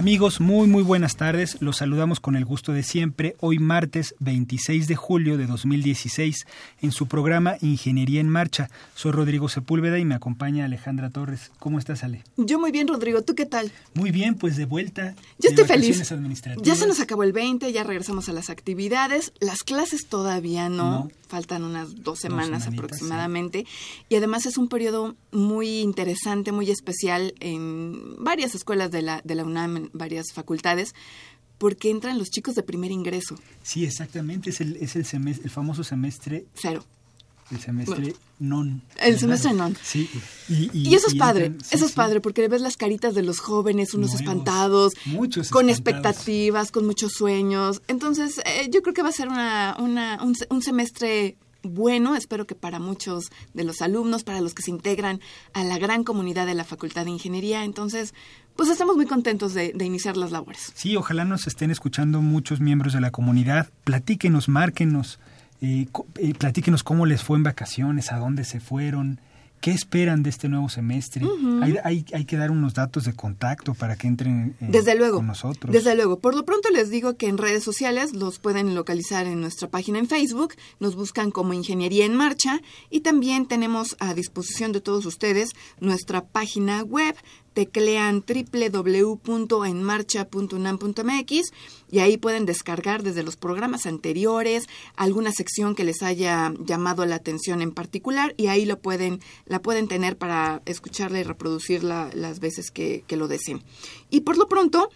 Amigos, muy muy buenas tardes. Los saludamos con el gusto de siempre. Hoy martes 26 de julio de 2016 en su programa Ingeniería en Marcha. Soy Rodrigo Sepúlveda y me acompaña Alejandra Torres. ¿Cómo estás, Ale? Yo muy bien, Rodrigo. ¿Tú qué tal? Muy bien, pues de vuelta. Yo estoy feliz. Ya se nos acabó el 20, ya regresamos a las actividades. Las clases todavía no. Faltan unas dos semanas aproximadamente. Y además es un periodo muy interesante, muy especial en varias escuelas de la, de la UNAM varias facultades, porque entran los chicos de primer ingreso. Sí, exactamente, es el, es el, semestre, el famoso semestre... Cero. El semestre non. El semestre non. Sí. Y, eso es padre, eso es padre, porque ves las caritas de los jóvenes, unos espantados, muchos con expectativas, con muchos sueños. Entonces, eh, yo creo que va a ser una, una, un semestre bueno, espero que para muchos de los alumnos, para los que se integran a la gran comunidad de la Facultad de Ingeniería. Entonces, pues estamos muy contentos de, iniciar las labores. Sí, ojalá nos estén escuchando muchos miembros de la comunidad. Platíquenos, márquenos, eh, eh, platíquenos cómo les fue en vacaciones, a dónde se fueron, ¿Qué esperan de este nuevo semestre? hay, hay, que dar unos datos de contacto para que entren eh, desde luego, con nosotros. Desde luego. Por lo pronto les digo que en redes sociales los pueden localizar en nuestra página en Facebook. Nos buscan como Ingeniería en Marcha. Y también tenemos a disposición de todos ustedes nuestra página web teclean www.enmarcha.unam.mx y ahí pueden descargar desde los programas anteriores alguna sección que les haya llamado la atención en particular y ahí lo pueden, la pueden tener para escucharla y reproducirla las veces que, que lo deseen. Y por lo pronto,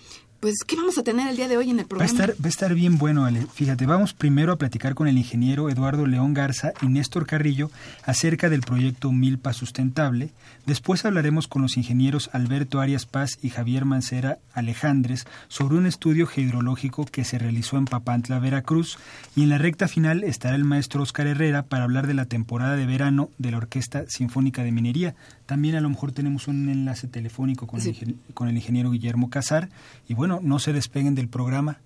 pues, ¿qué vamos a tener el día de hoy en el programa? Va a estar, va a estar bien bueno, Ale. Fíjate, vamos primero a platicar con el ingeniero Eduardo León Garza y Néstor Carrillo acerca del proyecto Milpa Sustentable. Después hablaremos con los ingenieros Alberto Arias Paz y Javier Mancera Alejandres sobre un estudio hidrológico que se realizó en Papantla, Veracruz. Y en la recta final estará el maestro Oscar Herrera para hablar de la temporada de verano de la Orquesta Sinfónica de Minería. También a lo mejor tenemos un enlace telefónico con, el, con el ingeniero Guillermo Casar. Y bueno, no, se despeguen del programa.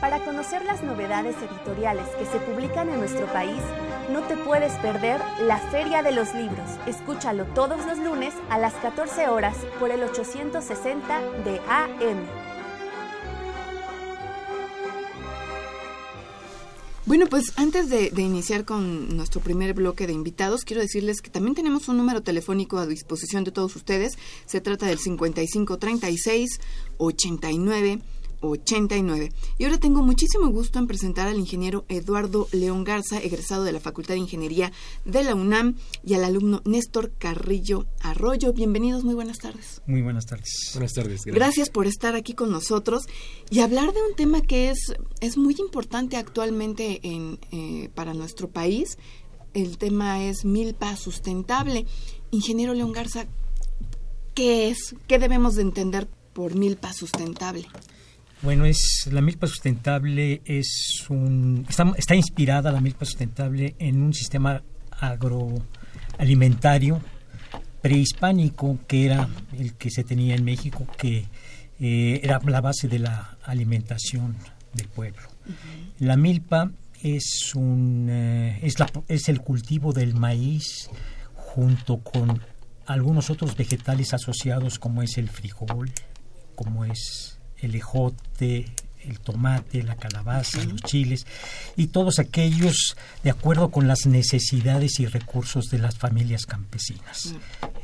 Para conocer las novedades editoriales que se publican en nuestro país, no te puedes perder la Feria de los Libros. Escúchalo todos los lunes a las 14 horas por el 860 de AM. Bueno, pues antes de, iniciar con nuestro primer bloque de invitados, quiero decirles que también tenemos un número telefónico a disposición de todos ustedes. Se trata del 5536 89 89. Y ahora tengo muchísimo gusto en presentar al ingeniero Eduardo León Garza, egresado de la Facultad de Ingeniería de la UNAM, y al alumno Néstor Carrillo Arroyo. Bienvenidos, muy buenas tardes. Muy buenas tardes. Buenas tardes. Gracias. por estar aquí con nosotros y hablar de un tema que es, es muy importante actualmente en, eh, para nuestro país. El tema es Milpa Sustentable. Ingeniero León Garza, ¿qué es? ¿Qué debemos de entender por Milpa Sustentable? Bueno, es la milpa sustentable es un está, inspirada la milpa sustentable en un sistema agroalimentario prehispánico que era el que se tenía en México que eh, era la base de la alimentación del pueblo. La milpa es un eh, es, la, es el cultivo del maíz junto con algunos otros vegetales asociados como es el frijol, como es el ejote, el tomate, la calabaza, los chiles y todos aquellos de acuerdo con las necesidades y recursos de las familias campesinas.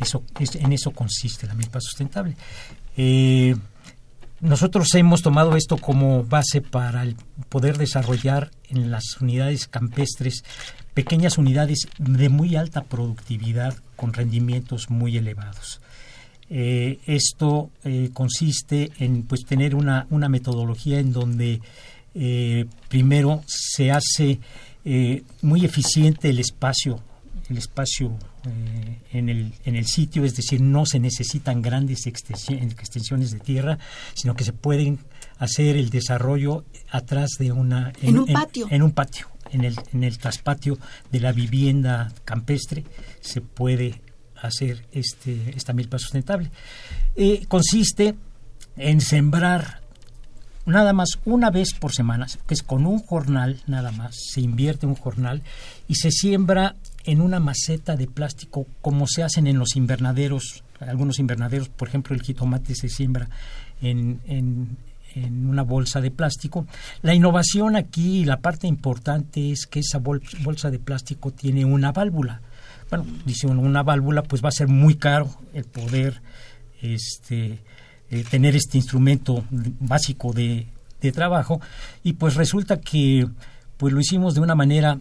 Eso, es, en eso consiste la milpa sustentable. Eh, nosotros hemos tomado esto como base para poder desarrollar en las unidades campestres pequeñas unidades de muy alta productividad con rendimientos muy elevados. Eh, esto eh, consiste en pues tener una, una metodología en donde eh, primero se hace muy eficiente el espacio el espacio en, el, en el sitio, es decir, no se necesitan grandes extensiones de tierra, sino que se pueden hacer el desarrollo atrás de una... En, un patio. En, un patio, en el, en el traspatio de la vivienda campestre se puede hacer este, esta milpa sustentable. Eh, consiste en sembrar nada más una vez por semana, que es con un jornal nada más, se invierte un jornal y se siembra en una maceta de plástico como se hacen en los invernaderos, algunos invernaderos, por ejemplo el jitomate se siembra en, en, una bolsa de plástico. La innovación aquí, la parte importante es que esa bolsa de plástico tiene una válvula bueno, dice una válvula, pues va a ser muy caro el poder este, eh, tener este instrumento básico de, trabajo y pues resulta que pues lo hicimos de una manera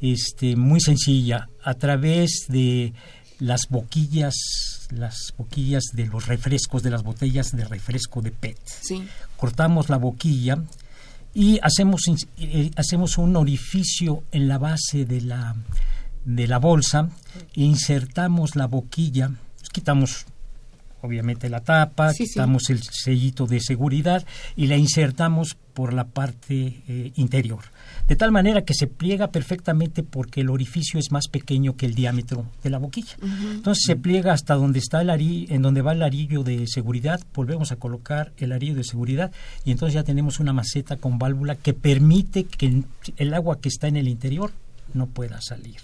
este, muy sencilla a través de las boquillas las boquillas de los refrescos de las botellas de refresco de PET. Cortamos la boquilla y hacemos eh, hacemos un orificio en la base de la de la bolsa, insertamos la boquilla, quitamos obviamente la tapa, quitamos el sellito de seguridad y la insertamos por la parte eh, interior. De tal manera que se pliega perfectamente porque el orificio es más pequeño que el diámetro de la boquilla. Entonces se pliega hasta donde está el arillo, en donde va el arillo de seguridad, volvemos a colocar el arillo de seguridad y entonces ya tenemos una maceta con válvula que permite que el agua que está en el interior no pueda salir.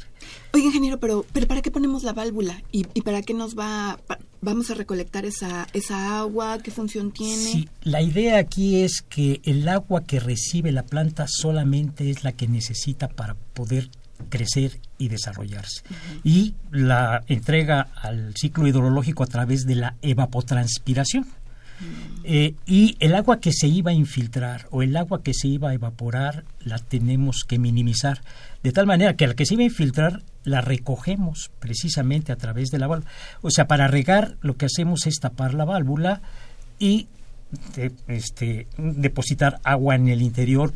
Oye, ingeniero, pero, pero ¿para qué ponemos la válvula? ¿Y, para qué nos va, vamos a recolectar esa, esa agua? ¿Qué función tiene? Sí, la idea aquí es que el agua que recibe la planta solamente es la que necesita para poder crecer y desarrollarse. Y la entrega al ciclo hidrológico a través de la evapotranspiración. Eh, y el agua que se iba a infiltrar o el agua que se iba a evaporar la tenemos que minimizar, de tal manera que la que se iba a infiltrar la recogemos precisamente a través de la válvula. O sea, para regar lo que hacemos es tapar la válvula y este, depositar agua en el interior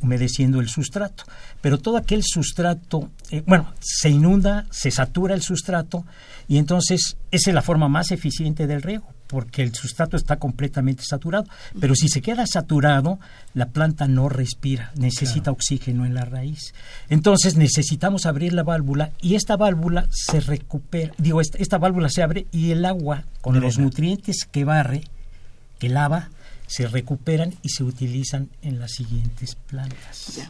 humedeciendo el sustrato. Pero todo aquel sustrato, eh, bueno, se inunda, se satura el sustrato y entonces esa es la forma más eficiente del riego porque el sustrato está completamente saturado. Pero si se queda saturado, la planta no respira, necesita oxígeno en la raíz. Entonces necesitamos abrir la válvula y esta válvula se recupera, digo, esta, válvula se abre y el agua con los nutrientes que barre, que lava, se recuperan y se utilizan en las siguientes plantas.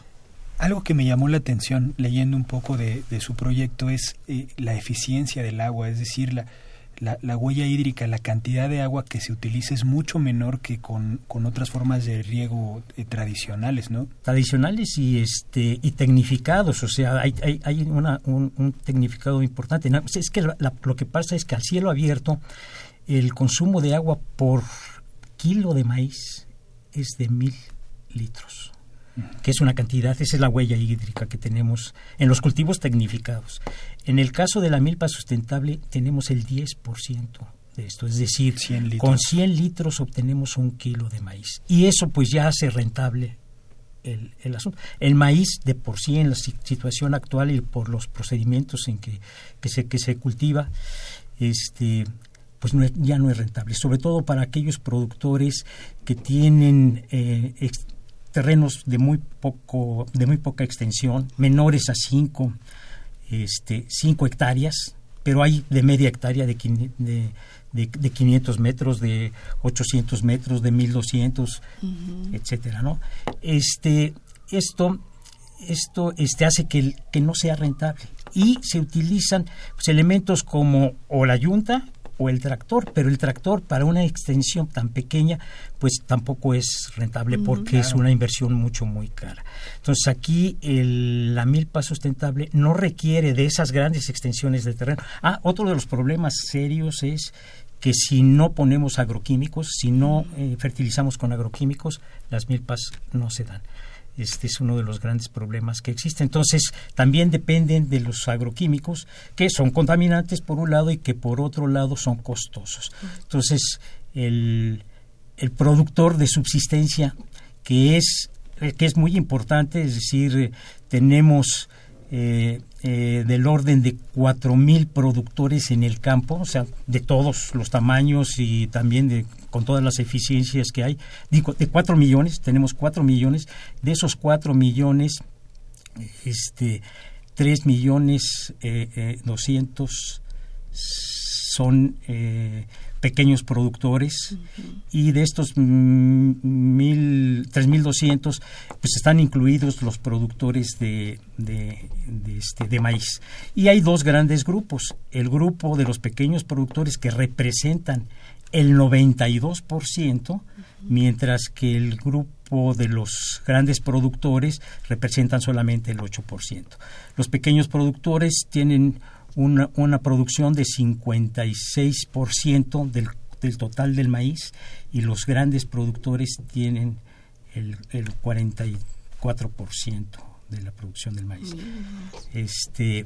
Algo que me llamó la atención leyendo un poco de, su proyecto es eh, la eficiencia del agua, es decir, la, la, huella hídrica, la cantidad de agua que se utiliza es mucho menor que con, otras formas de riego eh, tradicionales, ¿no? Tradicionales y este y tecnificados, o sea, hay, hay, hay una, un, tecnificado importante. es que lo que pasa es que al cielo abierto el consumo de agua por kilo de maíz es de mil litros que es una cantidad, esa es la huella hídrica que tenemos en los cultivos tecnificados. En el caso de la milpa sustentable tenemos el 10% de esto, es decir, con 100 litros obtenemos un kilo de maíz. Y eso pues ya hace rentable el, el, asunto. El maíz de por sí en la situación actual y por los procedimientos en que, que, se, que se cultiva, este, pues ya no es rentable, sobre todo para aquellos productores que tienen eh, terrenos de muy poco de muy poca extensión, menores a 5 este, cinco hectáreas, pero hay de media hectárea de, de, de, 500 metros, de 800 metros, de 1200, etcétera, ¿no? Este, esto esto este, hace que, que no sea rentable y se utilizan pues, elementos como o la yunta o el tractor, pero el tractor para una extensión tan pequeña pues tampoco es rentable porque es una inversión mucho muy cara. Entonces aquí la milpa sustentable no requiere de esas grandes extensiones de terreno. Ah, otro de los problemas serios es que si no ponemos agroquímicos, si no eh, fertilizamos con agroquímicos, las milpas no se dan. Este es uno de los grandes problemas que existe. Entonces, también dependen de los agroquímicos, que son contaminantes por un lado y que por otro lado son costosos. Entonces, el, el productor de subsistencia, que es, que es muy importante, es decir, tenemos eh, eh, del orden de 4.000 productores en el campo, o sea, de todos los tamaños y también de con todas las eficiencias que hay. Digo, de 4 millones, tenemos 4 millones, de esos 4 millones, este, 3 millones eh, eh, 200 son eh, pequeños productores y de estos mil, 3.200 pues están incluidos los productores de, de, este, de maíz. Y hay dos grandes grupos. El grupo de los pequeños productores que representan el 92%, mientras que el grupo de los grandes productores representan solamente el 8%. Los pequeños productores tienen una, una producción de 56% del, del total del maíz y los grandes productores tienen el, el 44% de la producción del maíz. Este,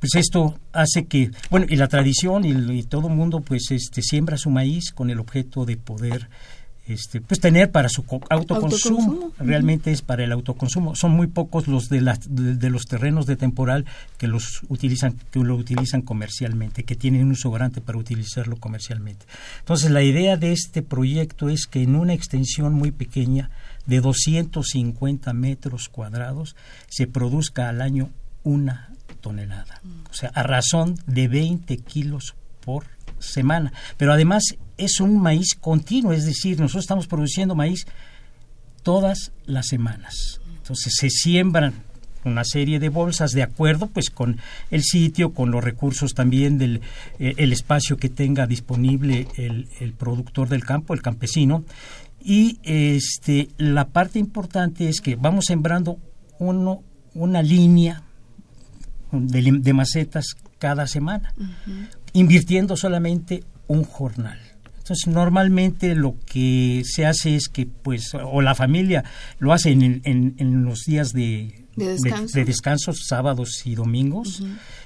pues esto hace que, bueno, y la tradición y, y todo el mundo pues este siembra su maíz con el objeto de poder este, pues tener para su autoconsumo. Realmente es para el autoconsumo. Son muy pocos los de, de, los terrenos de temporal que los utilizan, que lo utilizan comercialmente, que tienen un sobrante para utilizarlo comercialmente. Entonces la idea de este proyecto es que en una extensión muy pequeña de 250 metros cuadrados se produzca al año una tonelada. O sea, a razón de 20 kilos por semana. Pero además es un maíz continuo, es decir, nosotros estamos produciendo maíz todas las semanas. Entonces se siembran una serie de bolsas de acuerdo pues con el sitio, con los recursos también del eh, el espacio que tenga disponible el, el, productor del campo, el campesino. Y este la parte importante es que vamos sembrando uno, una línea de, de macetas cada semana, invirtiendo solamente un jornal. Entonces, normalmente lo que se hace es que, pues, o la familia lo hace en, en, los días de, de, descanso? sábados y domingos.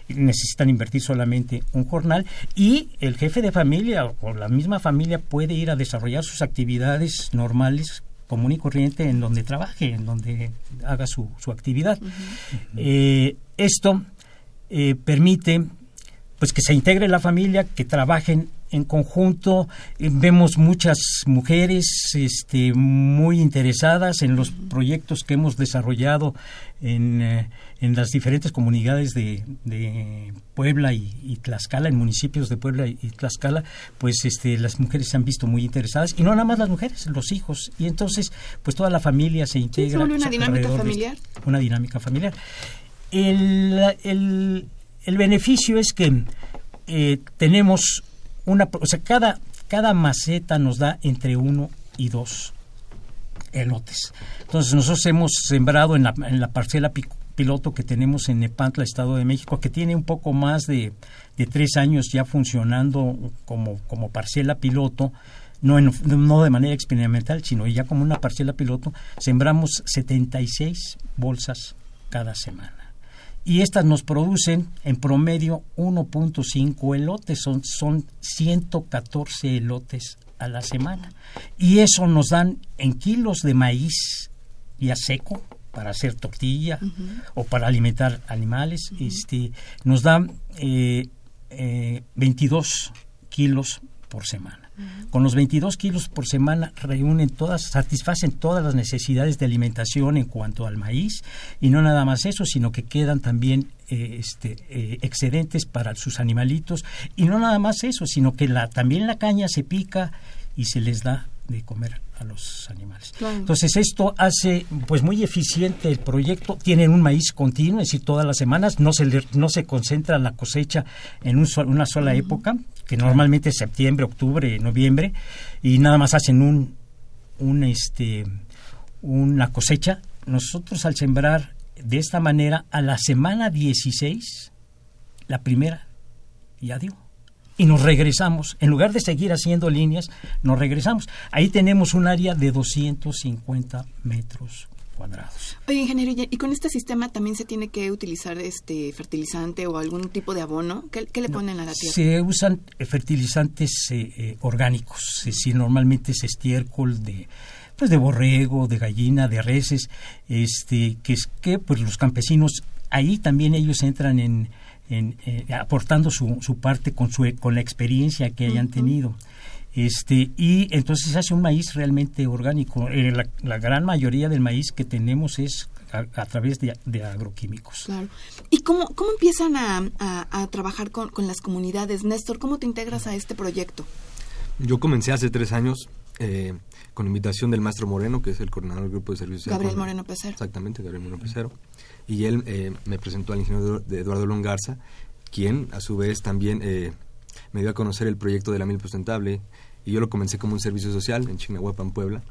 necesitan invertir solamente un jornal y el jefe de familia o la misma familia puede ir a desarrollar sus actividades normales común y corriente en donde trabaje, en donde haga su, su actividad. Eh, esto eh, permite pues que se integre la familia, que trabajen en conjunto. Eh, vemos muchas mujeres este, muy interesadas en los proyectos que hemos desarrollado en, eh, en las diferentes comunidades de, de Puebla y, Tlaxcala, en municipios de Puebla y, Tlaxcala, pues este, las mujeres se han visto muy interesadas, y no nada más las mujeres, los hijos, y entonces pues toda la familia se integra. una dinámica familiar. una dinámica familiar. El, el, el beneficio es que eh, tenemos una, o sea, cada, cada maceta nos da entre uno y dos elotes. Entonces nosotros hemos sembrado en la, en la parcela piloto que tenemos en Nepantla, Estado de México, que tiene un poco más de, de tres años ya funcionando como, como parcela piloto, no, no de manera experimental, sino ya como una parcela piloto, sembramos 76 bolsas cada semana y estas nos producen en promedio 1.5 elotes, son, son 114 elotes a la semana. Y eso nos dan en kilos de maíz ya seco para hacer tortilla o para alimentar animales, este, nos dan eh, 22 eh, kilos por semana. Con los 22 kilos por semana reúnen todas, satisfacen todas las necesidades de alimentación en cuanto al maíz. Y no nada más eso, sino que quedan también eh, este, eh, excedentes para sus animalitos. Y no nada más eso, sino que la, también la caña se pica y se les da de comer a los animales. Entonces esto hace pues muy eficiente el proyecto. Tienen un maíz continuo, es decir, todas las semanas no se no se concentra la cosecha en un una sola época, que normalmente es septiembre, octubre, noviembre, y nada más hacen un, un este una cosecha. Nosotros al sembrar de esta manera a la semana 16 la primera ya dio. y nos regresamos. En lugar de seguir haciendo líneas, nos regresamos. Ahí tenemos un área de 250 metros cuadrados. Oye, ingeniero, ¿y con este sistema también se tiene que utilizar este fertilizante o algún tipo de abono? ¿Qué, le ponen a la tierra? Se usan eh, fertilizantes eh, eh, orgánicos, es normalmente es estiércol de pues de borrego, de gallina, de reses, este que es que pues los campesinos ahí también ellos entran en, aportando su, su parte con su con la experiencia que hayan tenido este y entonces se hace un maíz realmente orgánico. Eh, la, gran mayoría del maíz que tenemos es a, través de, agroquímicos. Claro. ¿Y cómo, cómo empiezan a, a, trabajar con, con, las comunidades? Néstor, ¿cómo te integras a este proyecto? Yo comencé hace tres años eh, con invitación del maestro Moreno, que es el coordinador del grupo de servicios. Gabriel Moreno Pecero. Exactamente, Gabriel Moreno Pecero. Y él eh, me presentó al ingeniero Eduardo Longarza, quien a su vez también me dio a conocer el proyecto de la Milpa Sustentable y yo lo comencé como un servicio social en Chignahuapan, Puebla.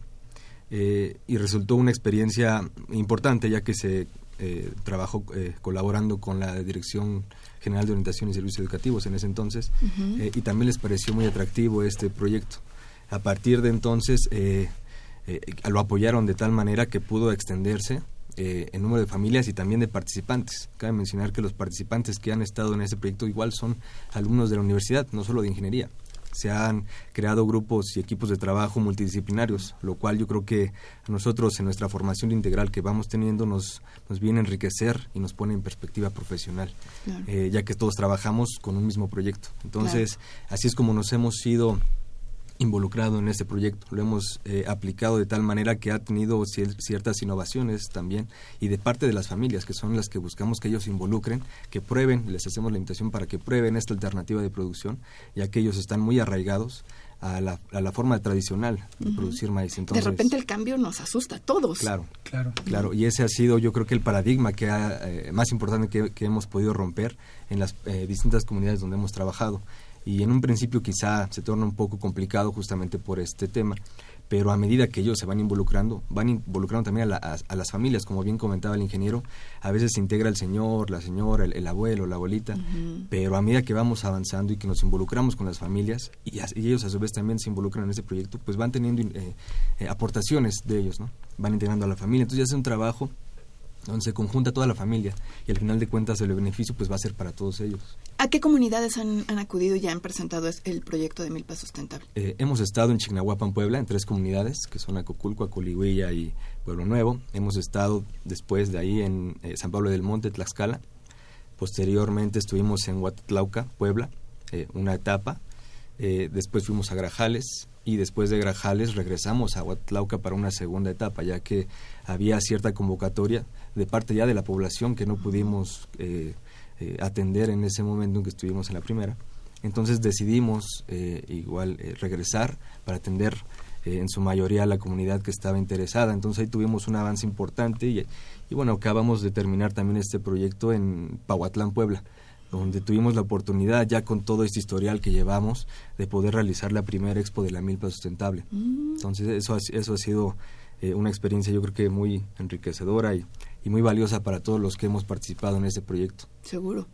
Eh, y resultó una experiencia importante ya que se eh, trabajó eh, colaborando con la Dirección General de Orientación y Servicios Educativos en ese entonces y también les pareció muy atractivo este proyecto. A partir de entonces lo apoyaron de tal manera que pudo extenderse en número de familias y también de participantes. Cabe mencionar que los participantes que han estado en ese proyecto igual son alumnos de la universidad, no solo de ingeniería se han creado grupos y equipos de trabajo multidisciplinarios, lo cual yo creo que a nosotros en nuestra formación integral que vamos teniendo nos, nos viene a enriquecer y nos pone en perspectiva profesional, eh, ya que todos trabajamos con un mismo proyecto. Entonces, así es como nos hemos ido involucrado en este proyecto. Lo hemos eh, aplicado de tal manera que ha tenido ciertas innovaciones también y de parte de las familias, que son las que buscamos que ellos se involucren, que prueben, les hacemos la invitación para que prueben esta alternativa de producción, ya que ellos están muy arraigados a la, a la forma tradicional de producir maíz. Entonces, de repente el cambio nos asusta a todos. Claro, claro, claro. Y ese ha sido, yo creo que el paradigma que eh, más importante que, hemos podido romper en las eh, distintas comunidades donde hemos trabajado y en un principio quizá se torna un poco complicado justamente por este tema, pero a medida que ellos se van involucrando, van involucrando también a, las familias, como bien comentaba el ingeniero, a veces se integra el señor, la señora, el, abuelo, la abuelita, pero a medida que vamos avanzando y que nos involucramos con las familias y, ellos a su vez también se involucran en ese proyecto, pues van teniendo eh, eh, aportaciones de ellos, ¿no? Van integrando a la familia, entonces ya es un trabajo donde se conjunta toda la familia y al final de cuentas el beneficio pues va a ser para todos ellos. ¿A qué comunidades han, acudido y han presentado el proyecto de Milpa Sustentable? Eh, hemos estado en Chignahuapan, Puebla, en tres comunidades, que son Acoculco, Aculigüilla y Pueblo Nuevo. Hemos estado después de ahí en eh, San Pablo del Monte, Tlaxcala. Posteriormente estuvimos en Huatlauca, Puebla, eh, una etapa. después fuimos a Grajales y después de Grajales regresamos a Huatlauca para una segunda etapa, ya que había cierta convocatoria de parte ya de la población que no pudimos eh, atender en ese momento en que estuvimos en la primera. Entonces decidimos eh, igual eh, regresar para atender en su mayoría a la comunidad que estaba interesada. Entonces ahí tuvimos un avance importante y, y, bueno, acabamos de terminar también este proyecto en Pahuatlán, Puebla, donde tuvimos la oportunidad ya con todo este historial que llevamos de poder realizar la primera expo de la milpa sustentable. Mm. Entonces eso, eso ha sido una experiencia yo creo que muy enriquecedora y, y muy valiosa para todos los que hemos participado en este proyecto. Seguro.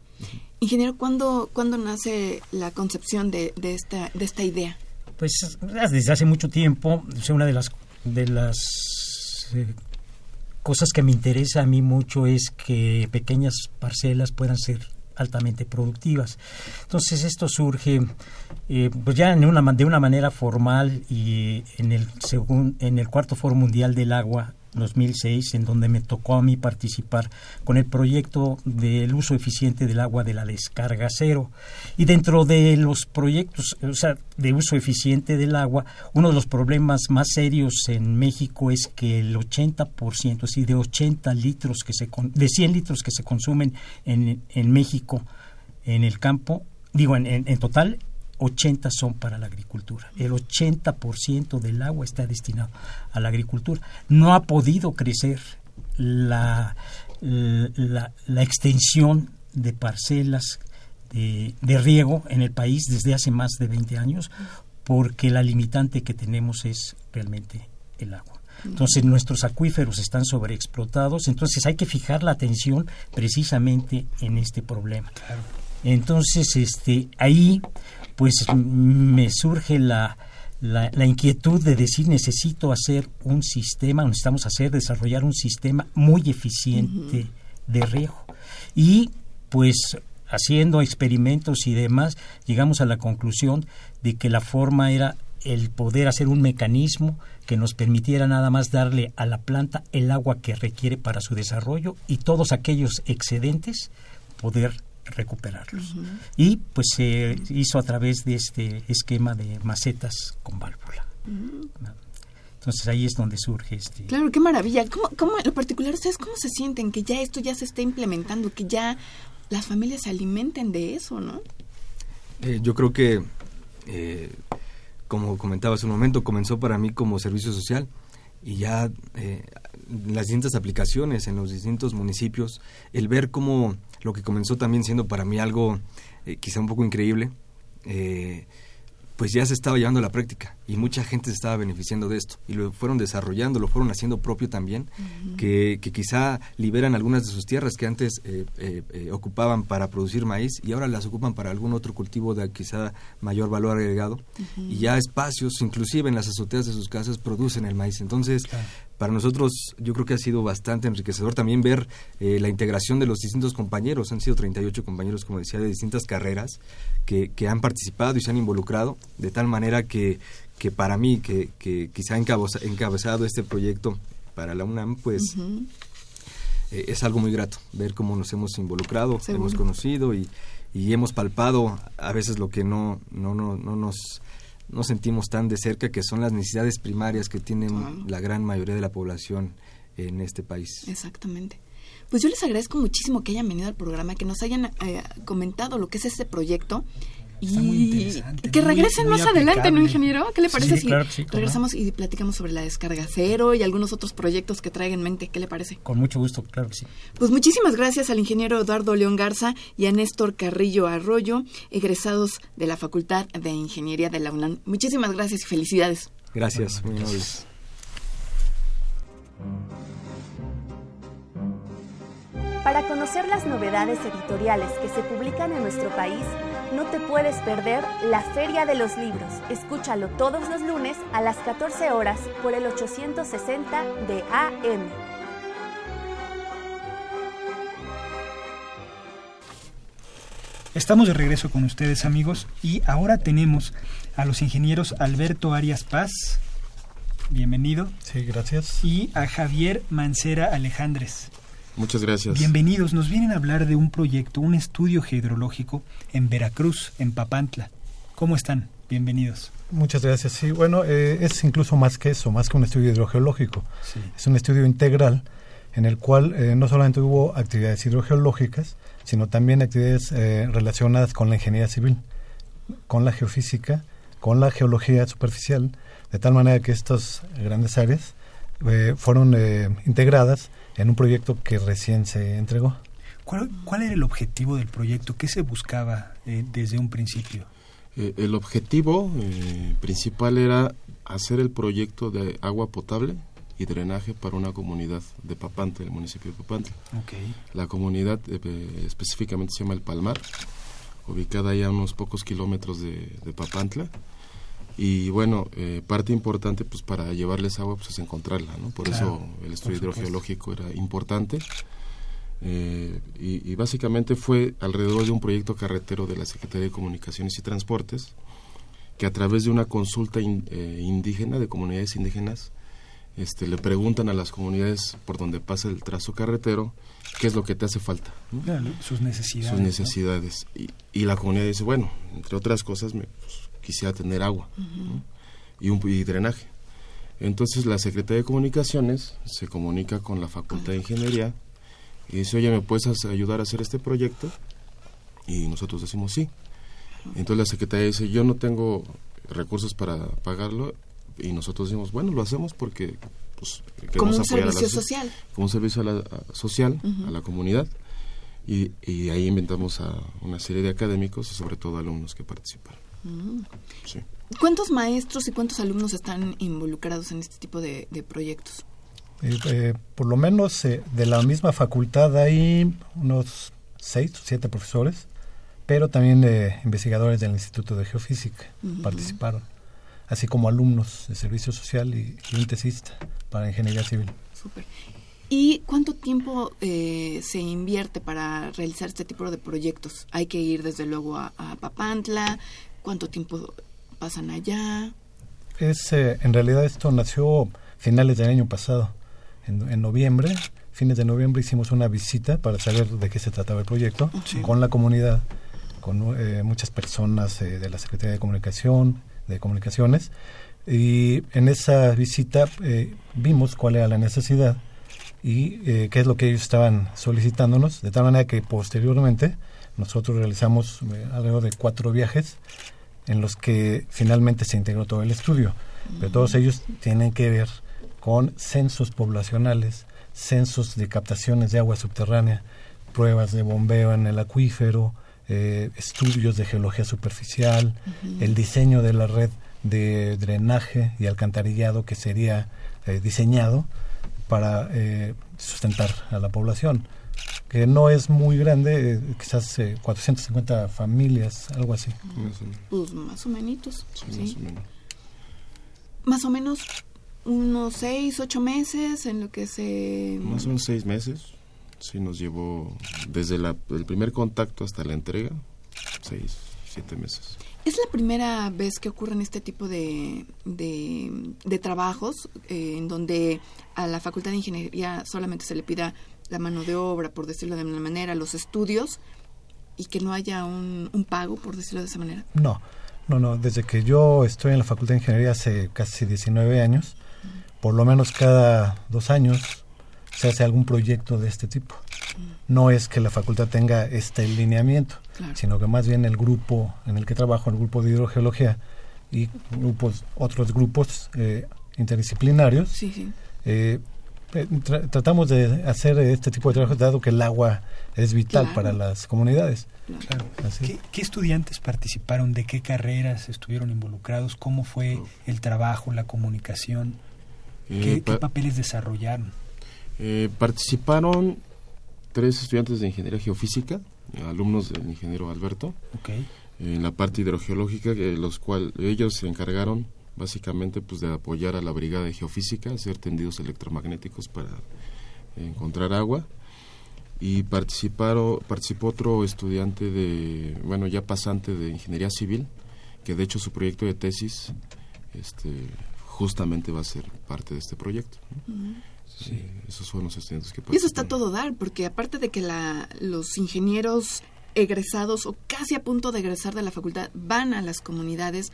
Ingeniero, ¿cuándo, ¿cuándo nace la concepción de, de, esta, de esta idea? Pues desde hace mucho tiempo, es una de las, de las eh, cosas que me interesa a mí mucho es que pequeñas parcelas puedan ser altamente productivas. Entonces esto surge eh, pues ya en una, de una manera formal y en el, en el cuarto Foro Mundial del Agua 2006, en donde me tocó a mí participar con el proyecto del uso eficiente del agua de la descarga cero. Y dentro de los proyectos o sea, de uso eficiente del agua, uno de los problemas más serios en México es que el 80%, así de 80 litros que se de 100 litros que se consumen en, en México en el campo, digo en, en total, 80 son para la agricultura. El 80% del agua está destinado a la agricultura. No ha podido crecer la, la, extensión de parcelas de, de, riego en el país desde hace más de 20 años porque la limitante que tenemos es realmente el agua. Entonces nuestros acuíferos están sobreexplotados, entonces hay que fijar la atención precisamente en este problema. Entonces, este, ahí, pues me surge la, la, inquietud de decir necesito hacer un sistema, necesitamos hacer, desarrollar un sistema muy eficiente de riego. Y pues haciendo experimentos y demás, llegamos a la conclusión de que la forma era el poder hacer un mecanismo que nos permitiera nada más darle a la planta el agua que requiere para su desarrollo y todos aquellos excedentes poder recuperarlos. Y pues se hizo a través de este esquema de macetas con válvula. Entonces ahí es donde surge este. Claro, qué maravilla. ¿Cómo, cómo, en lo particular, ustedes cómo se sienten que ya esto ya se está implementando, que ya las familias se alimenten de eso, ¿no? Eh, yo creo que, eh, como comentaba hace un momento, comenzó para mí como servicio social y ya eh, las distintas aplicaciones en los distintos municipios, el ver cómo lo que comenzó también siendo para mí algo eh, quizá un poco increíble, eh, pues ya se estaba llevando a la práctica y mucha gente se estaba beneficiando de esto. Y lo fueron desarrollando, lo fueron haciendo propio también, que, que, quizá liberan algunas de sus tierras que antes eh, ocupaban para producir maíz y ahora las ocupan para algún otro cultivo de quizá mayor valor agregado. Y ya espacios, inclusive en las azoteas de sus casas, producen el maíz. Entonces, para nosotros yo creo que ha sido bastante enriquecedor también ver eh, la integración de los distintos compañeros. Han sido 38 compañeros, como decía, de distintas carreras que, que han participado y se han involucrado, de tal manera que, que para mí, que, que quizá ha encabezado este proyecto para la UNAM, pues eh, es algo muy grato ver cómo nos hemos involucrado, hemos conocido y, y hemos palpado a veces lo que no, no, no, no nos no sentimos tan de cerca, que son las necesidades primarias que tienen la gran mayoría de la población en este país. Exactamente. Pues yo les agradezco muchísimo que hayan venido al programa, que nos hayan eh, comentado lo que es este proyecto y que regresen más adelante, ¿no, ingeniero? ¿Qué le parece si regresamos y platicamos sobre la descarga cero y algunos otros proyectos que traigan en mente? ¿Qué le parece? Con mucho gusto, claro que sí. Pues muchísimas gracias al ingeniero Eduardo León Garza y a Néstor Carrillo Arroyo, egresados de la Facultad de Ingeniería de la UNAM. Muchísimas gracias y felicidades. Gracias, muy Para conocer las novedades editoriales que se publican en nuestro país, no te puedes perder la Feria de los Libros. Escúchalo todos los lunes a las 14 horas por el 860 de AM. Estamos de regreso con ustedes amigos y ahora tenemos a los ingenieros Alberto Arias Paz, bienvenido. Sí, gracias. Y a Javier Mancera Alejandres. Muchas gracias. Bienvenidos. Nos vienen a hablar de un proyecto, un estudio hidrológico en Veracruz, en Papantla. ¿Cómo están? Bienvenidos. Muchas gracias. Sí, bueno, eh, es incluso más que eso, más que un estudio hidrogeológico. Es un estudio integral en el cual eh, no solamente hubo actividades hidrogeológicas, sino también actividades eh, relacionadas con la ingeniería civil, con la geofísica, con la geología superficial, de tal manera que estas grandes áreas fueron integradas en un proyecto que recién se entregó. ¿Cuál, era el objetivo del proyecto? ¿Qué se buscaba eh, desde un principio? Eh, el objetivo eh, principal era hacer el proyecto de agua potable y drenaje para una comunidad de Papantla, el municipio de Papantla. Okay. La comunidad específicamente se llama El Palmar, ubicada ya a unos pocos kilómetros de, de Papantla y bueno, eh, parte importante pues para llevarles agua pues es encontrarla, ¿no? Por eso el estudio hidrogeológico era importante. Eh, y, básicamente fue alrededor de un proyecto carretero de la Secretaría de Comunicaciones y Transportes, que a través de una consulta eh, indígena, de comunidades indígenas, este, le preguntan a las comunidades por donde pasa el trazo carretero qué es lo que te hace falta. sus necesidades. Sus necesidades. Y, y, la comunidad dice, bueno, entre otras cosas, me, pues, quisiera tener agua y, un, y drenaje. Entonces la Secretaría de Comunicaciones se comunica con la Facultad de Ingeniería y dice, oye, ¿me puedes ayudar a hacer este proyecto? Y nosotros decimos sí. Entonces la Secretaría dice, yo no tengo recursos para pagarlo y nosotros decimos, bueno, lo hacemos porque pues, como un servicio social. Como un servicio social a la comunidad. Y, y, ahí inventamos a una serie de académicos y sobre todo alumnos que participaron. ¿Cuántos maestros y cuántos alumnos están involucrados en este tipo de, proyectos? Eh, eh, por lo menos eh, de la misma facultad hay unos seis o siete profesores, pero también eh, investigadores del Instituto de Geofísica participaron, así como alumnos de servicio social y, un tesista para ingeniería civil. Súper. ¿Y cuánto tiempo eh, se invierte para realizar este tipo de proyectos? Hay que ir desde luego a, Papantla. ¿Cuánto tiempo pasan allá? Es, eh, en realidad esto nació finales del año pasado, en, noviembre. Fines de noviembre hicimos una visita para saber de qué se trataba el proyecto con la comunidad, con eh, muchas personas de la Secretaría de Comunicación, de Comunicaciones. Y en esa visita vimos cuál era la necesidad y eh, qué es lo que ellos estaban solicitándonos, de tal manera que posteriormente nosotros realizamos eh, alrededor de cuatro viajes en los que finalmente se integró todo el estudio. Pero todos ellos tienen que ver con censos poblacionales, censos de captaciones de agua subterránea, pruebas de bombeo en el acuífero, eh, estudios de geología superficial, el diseño de la red de drenaje y alcantarillado que sería diseñado para eh, sustentar a la población, que no es muy grande, eh, quizás 450 eh, familias, algo así. Pues más o menos, sí, Más o menos. unos seis, ocho meses en lo que se... Más o menos seis meses. Sí, nos llevó desde el primer contacto hasta la entrega, seis, siete meses. ¿Es la primera vez que ocurren este tipo de, de, trabajos eh, en donde a la Facultad de Ingeniería solamente se le pida la mano de obra, por decirlo de una manera, los estudios y que no haya un, un pago, por decirlo de esa manera? No, no, no. Desde que yo estoy en la Facultad de Ingeniería hace casi 19 años, por lo menos cada dos años se hace algún proyecto de este tipo. No es que la facultad tenga este lineamiento, sino que más bien el grupo en el que trabajo, el grupo de hidrogeología y grupos, otros grupos eh, interdisciplinarios, eh, eh, tratamos de hacer este tipo de trabajo dado que el agua es vital para las comunidades. ¿Qué, estudiantes participaron? ¿De qué carreras estuvieron involucrados? ¿Cómo fue el trabajo, la comunicación? ¿Qué papeles desarrollaron? Eh, participaron tres estudiantes de ingeniería geofísica, alumnos del ingeniero Alberto, en la parte hidrogeológica, los cuales ellos se encargaron básicamente pues de apoyar a la brigada de geofísica, hacer tendidos electromagnéticos para encontrar agua. Y participaron, participó otro estudiante de, bueno, ya pasante de ingeniería civil, que de hecho su proyecto de tesis este, justamente va a ser parte de este proyecto. Sí, esos son los estudiantes que Y eso está todo dar, porque aparte de que la, los ingenieros egresados o casi a punto de egresar de la facultad van a las comunidades,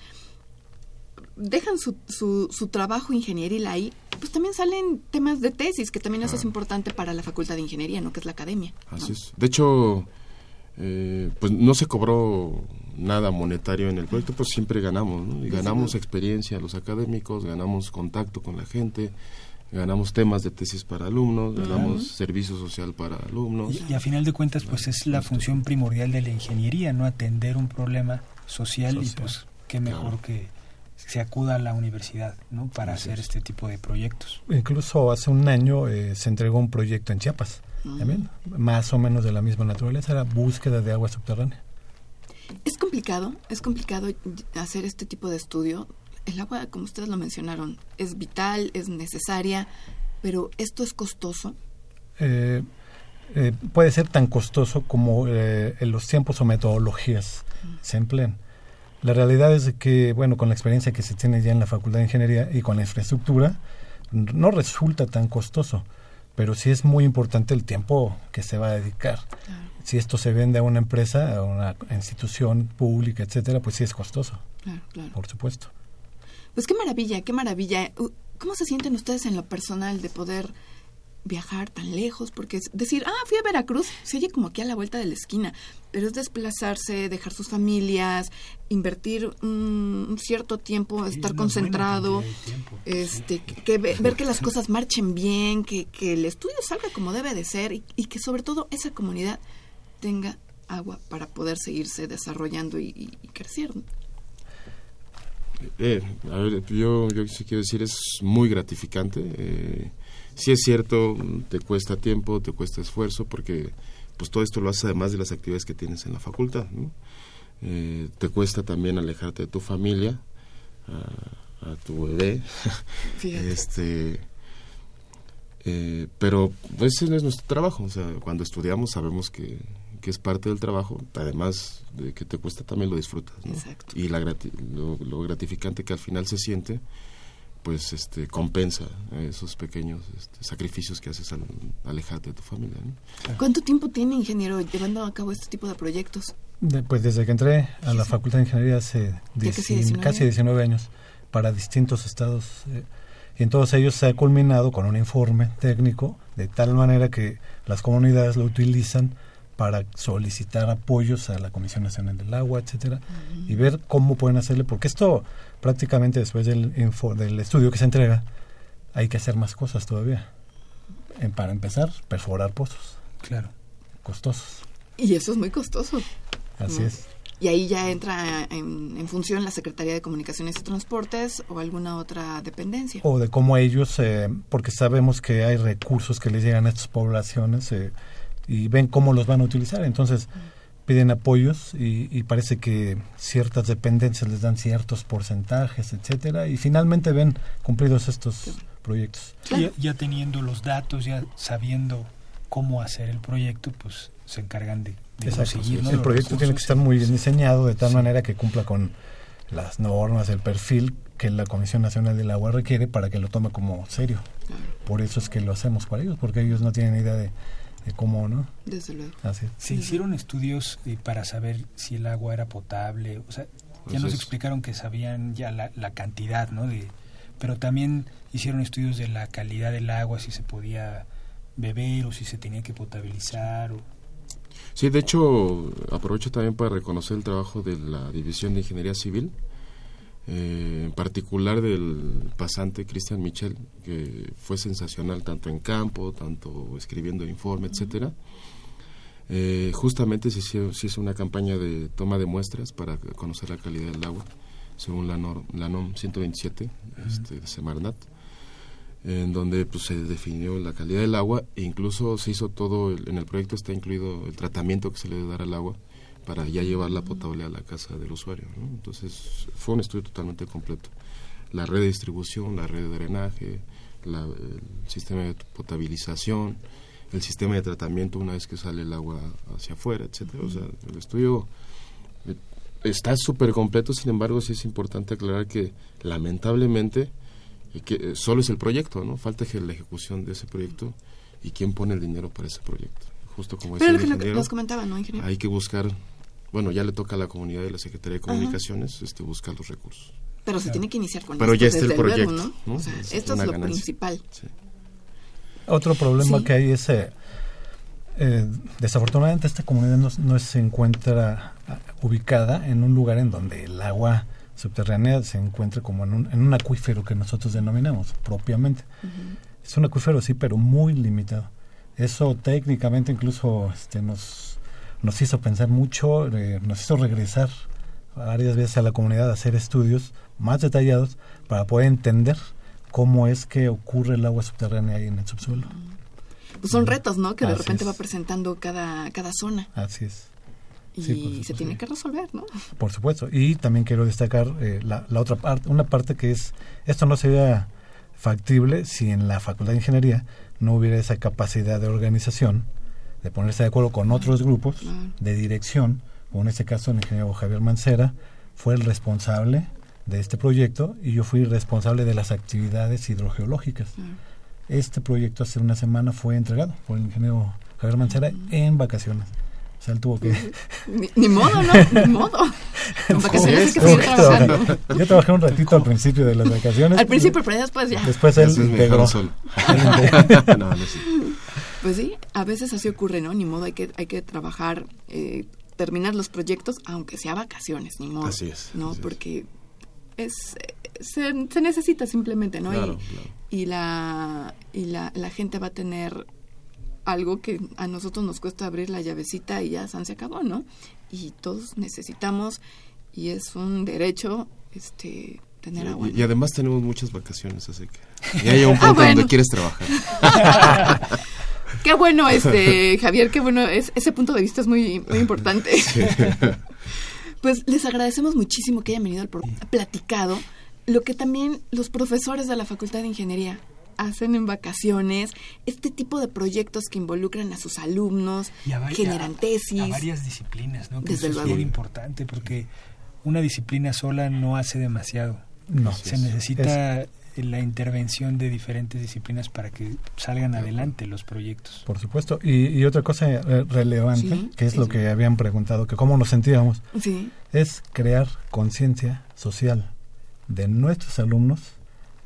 dejan su, su, su trabajo ingenieril ahí, pues también salen temas de tesis, que también eso es importante para la facultad de ingeniería, ¿no? Que es la academia. Así es. De hecho, eh, pues no se cobró nada monetario en el proyecto, pues siempre ganamos, ¿no? Y ganamos experiencia los académicos, ganamos contacto con la gente, ganamos temas de tesis para alumnos, ganamos servicio social para alumnos. Y, a final de cuentas, pues es la función primordial de la ingeniería, ¿no? Atender un problema social, y pues qué mejor que se acuda a la universidad, ¿no? Para hacer este tipo de proyectos. Incluso hace un año eh, se entregó un proyecto en Chiapas, también, más o menos de la misma naturaleza, era búsqueda de agua subterránea. Es complicado, es complicado hacer este tipo de estudio el agua, como ustedes lo mencionaron, es vital, es necesaria, pero ¿esto es costoso? Eh, eh, puede ser tan costoso como eh, en los tiempos o metodologías se emplean. La realidad es que, bueno, con la experiencia que se tiene ya en la Facultad de Ingeniería y con la infraestructura, no resulta tan costoso, pero sí es muy importante el tiempo que se va a dedicar. Si esto se vende a una empresa, a una institución pública, etcétera, pues sí es costoso. Por supuesto. Pues qué maravilla, qué maravilla. ¿Cómo se sienten ustedes en lo personal de poder viajar tan lejos? Porque es decir, ah, fui a Veracruz, se oye como aquí a la vuelta de la esquina, pero es desplazarse, dejar sus familias, invertir un, cierto tiempo, estar concentrado, este, que, ver que las cosas marchen bien, que, que, el estudio salga como debe de ser y, que sobre todo esa comunidad tenga agua para poder seguirse desarrollando y, y creciendo. Eh, a ver, yo, yo sí quiero decir, es muy gratificante. Eh, sí es cierto, te cuesta tiempo, te cuesta esfuerzo, porque pues todo esto lo haces además de las actividades que tienes en la facultad. Eh, te cuesta también alejarte de tu familia, a, tu bebé. este eh, pero ese no es nuestro trabajo. O sea, cuando estudiamos sabemos que, que, es parte del trabajo, además de que te cuesta también lo disfrutas. Y la lo, gratificante que al final se siente, pues este compensa esos pequeños este, sacrificios que haces al alejarte de tu familia. ¿Cuánto tiempo tiene ingeniero llevando a cabo este tipo de proyectos? pues desde que entré a la Facultad de Ingeniería hace casi 19 años para distintos estados. Eh, y en todos ellos se ha culminado con un informe técnico de tal manera que las comunidades lo utilizan para solicitar apoyos a la Comisión Nacional del Agua, etcétera, y ver cómo pueden hacerle, porque esto prácticamente después del, del estudio que se entrega, hay que hacer más cosas todavía. para empezar, perforar pozos. Claro. Costosos. Y eso es muy costoso. Así es. Y ahí ya entra en, función la Secretaría de Comunicaciones y Transportes o alguna otra dependencia. O de cómo ellos, eh, porque sabemos que hay recursos que les llegan a estas poblaciones eh, y ven cómo los van a utilizar. Entonces piden apoyos y, parece que ciertas dependencias les dan ciertos porcentajes, etcétera, y finalmente ven cumplidos estos proyectos. ya teniendo los datos, ya sabiendo cómo hacer el proyecto, pues se encargan de el proyecto tiene que estar muy bien diseñado de tal manera que cumpla con las normas, el perfil que la Comisión Nacional del Agua requiere para que lo tome como serio. Por eso es que lo hacemos para ellos, porque ellos no tienen idea de, cómo, ¿no? Desde luego. Se hicieron estudios eh, para saber si el agua era potable, o sea, ya nos explicaron que sabían ya la, la cantidad, ¿no? De, pero también hicieron estudios de la calidad del agua, si se podía beber o si se tenía que potabilizar o Sí, de hecho, aprovecho también para reconocer el trabajo de la División de Ingeniería Civil, eh, en particular del pasante Cristian Michel, que fue sensacional tanto en campo, tanto escribiendo informe, etcétera. Eh, justamente se hizo, una campaña de toma de muestras para conocer la calidad del agua, según la, norm, la NOM 127 este, de Semarnat en donde pues, se definió la calidad del agua e incluso se hizo todo, en el proyecto está incluido el tratamiento que se le debe dar al agua para ya llevarla potable a la casa del usuario. Entonces fue un estudio totalmente completo. La red de distribución, la red de drenaje, el sistema de potabilización, el sistema de tratamiento una vez que sale el agua hacia afuera, etcétera. O sea, el estudio eh, está súper completo, sin embargo sí es importante aclarar que lamentablemente que eh, solo es el proyecto, ¿no? Falta la ejecución de ese proyecto y quién pone el dinero para ese proyecto. Justo como Pero lo que nos comentaba, ¿no, ingeniero? Hay que buscar, bueno, ya le toca a la comunidad de la Secretaría de Comunicaciones este, buscar los recursos. Pero se tiene que iniciar con Pero ya está el proyecto, ¿no? esto es lo principal. Otro problema que hay es, eh, eh, desafortunadamente esta comunidad no, no se encuentra ah, ubicada en un lugar en donde el agua subterránea se encuentra como en un, en un acuífero que nosotros denominamos propiamente. Es un acuífero, sí, pero muy limitado. Eso técnicamente incluso este, nos, nos hizo pensar mucho, eh, nos hizo regresar varias veces a la comunidad a hacer estudios más detallados para poder entender cómo es que ocurre el agua subterránea ahí en el subsuelo. Pues son retos, ¿no? Que de repente va presentando cada, cada zona. Así es y se tiene que resolver, ¿no? Por supuesto. Y también quiero destacar eh, la, la, otra parte, una parte que es, esto no sería factible si en la Facultad de Ingeniería no hubiera esa capacidad de organización, de ponerse de acuerdo con otros grupos de dirección, como en este caso el ingeniero Javier Mancera fue el responsable de este proyecto y yo fui responsable de las actividades hidrogeológicas. Este proyecto hace una semana fue entregado por el ingeniero Javier Mancera en vacaciones. O sea, él tuvo que... Ni, modo, ¿no? Ni modo. Vacaciones que seguir trabajando. Yo trabajé un ratito al principio de las vacaciones. Al principio, pero después ya. Después él integró. Solo. no, no, sí. Pues sí, a veces así ocurre, ¿no? Ni modo, hay que, hay que trabajar, eh, terminar los proyectos, aunque sea vacaciones, ni modo. Así es. ¿No? Porque es... Se, se, necesita simplemente, ¿no? Claro, y, claro. y, la, y la, la gente va a tener algo que a nosotros nos cuesta abrir la llavecita y ya se acabó, ¿no? Y todos necesitamos y es un derecho este tener agua. Y, además tenemos muchas vacaciones, así que ya llega un ah, punto donde quieres trabajar. qué bueno, este, Javier, qué bueno, es, ese punto de vista es muy, muy importante. Pues les agradecemos muchísimo que hayan venido al programa, platicado lo que también los profesores de la Facultad de Ingeniería hacen en vacaciones, este tipo de proyectos que involucran a sus alumnos, generan tesis. A, varias disciplinas, ¿no? Que eso es muy importante porque una disciplina sola no hace demasiado. No. Se necesita la intervención de diferentes disciplinas para que salgan adelante los proyectos. Por supuesto. Y, otra cosa eh, relevante, que es lo que habían preguntado, que cómo nos sentíamos, es crear conciencia social de nuestros alumnos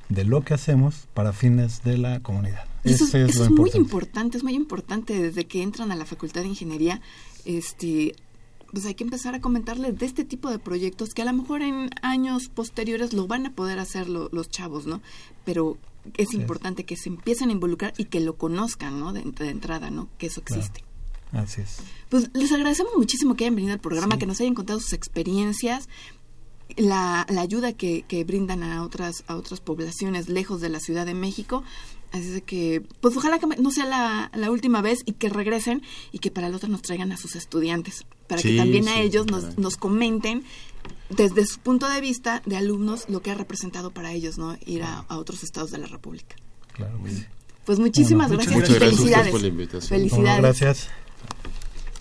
de lo que hacemos para fines de la comunidad. Eso, es, muy importante, es muy importante desde que entran a la Facultad de Ingeniería, este, pues hay que empezar a comentarles de este tipo de proyectos que a lo mejor en años posteriores lo van a poder hacer los chavos, ¿no? Pero es importante que se empiecen a involucrar y que lo conozcan, ¿no? De, entrada, ¿no? Que eso existe. Así es. Pues les agradecemos muchísimo que hayan venido al programa, que nos hayan contado sus experiencias, la, la ayuda que, que, brindan a otras, a otras poblaciones lejos de la Ciudad de México. Así de que, pues ojalá que no sea la, la, última vez y que regresen y que para el otro nos traigan a sus estudiantes, para que también a ellos nos, nos comenten desde su punto de vista de alumnos lo que ha representado para ellos, ¿no? Ir a, otros estados de la República. Claro, Pues muchísimas gracias. Muchas gracias. Felicidades. por la invitación. Felicidades. gracias.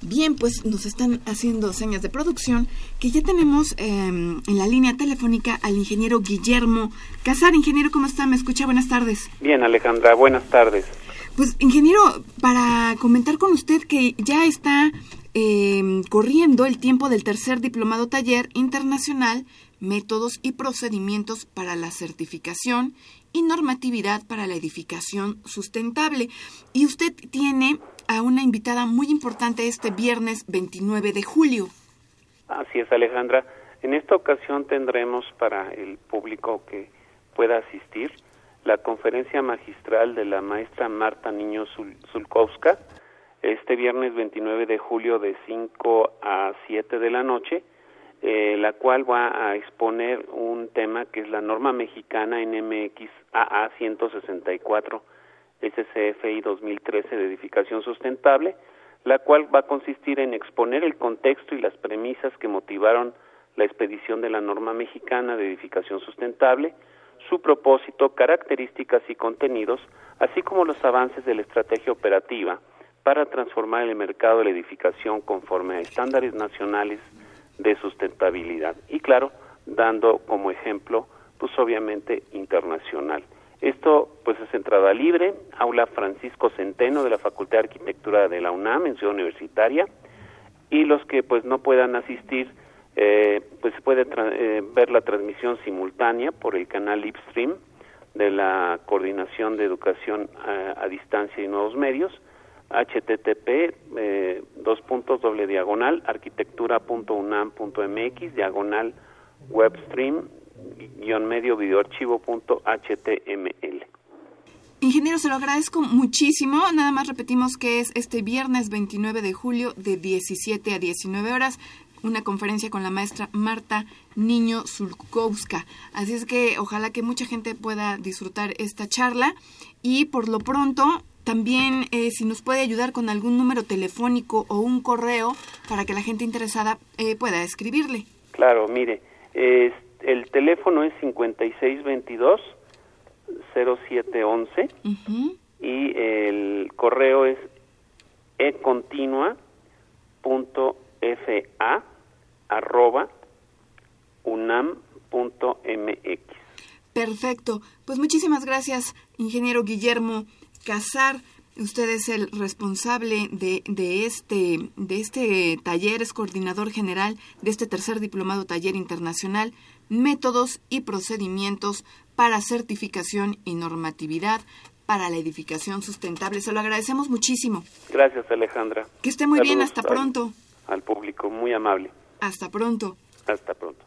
Bien, pues nos están haciendo señas de producción que ya tenemos em, en la línea telefónica al ingeniero Guillermo Casar. Ingeniero, ¿cómo está? ¿Me escucha? Buenas tardes. Bien, Alejandra, buenas tardes. Pues, ingeniero, para comentar con usted que ya está em, corriendo el tiempo del tercer diplomado taller internacional, métodos y procedimientos para la certificación y normatividad para la edificación sustentable. Y usted tiene a una invitada muy importante este viernes 29 de julio. Así es, Alejandra. En esta ocasión tendremos para el público que pueda asistir la conferencia magistral de la maestra Marta Niño Zulkowska, este viernes 29 de julio de 5 a 7 de la noche, eh, la cual va a exponer un tema que es la norma mexicana NMX AA 164 SCFI 2013 de edificación sustentable, la cual va a consistir en exponer el contexto y las premisas que motivaron la expedición de la norma mexicana de edificación sustentable, su propósito, características y contenidos, así como los avances de la estrategia operativa para transformar el mercado de la edificación conforme a estándares nacionales de sustentabilidad. Y claro, dando como ejemplo, pues obviamente internacional. Esto pues es entrada libre, aula Francisco Centeno de la Facultad de Arquitectura de la UNAM en Ciudad Universitaria. Y los que pues no puedan asistir eh, pues puede eh, ver la transmisión simultánea por el canal Livestream de la Coordinación de Educación a, Distancia y Nuevos Medios http eh, dos puntos doble diagonal arquitectura.unam.mx diagonal webstream guion medio html Ingeniero, se lo agradezco muchísimo. Nada más repetimos que es este viernes 29 de julio de 17 a 19 horas una conferencia con la maestra Marta Niño Zulkowska. Así es que ojalá que mucha gente pueda disfrutar esta charla y por lo pronto también eh, si nos puede ayudar con algún número telefónico o un correo para que la gente interesada eh, pueda escribirle. Claro, mire, el teléfono es 5622 0711 y el correo es econtinua.fa arroba unam.mx. Perfecto. Pues muchísimas gracias, ingeniero Guillermo Casar. Usted es el responsable de, de, este, de este taller, es coordinador general de este tercer diplomado taller internacional métodos y procedimientos para certificación y normatividad para la edificación sustentable. Se lo agradecemos muchísimo. Gracias, Alejandra. Que esté muy bien, hasta pronto. Al público, muy amable. Hasta pronto. Hasta pronto.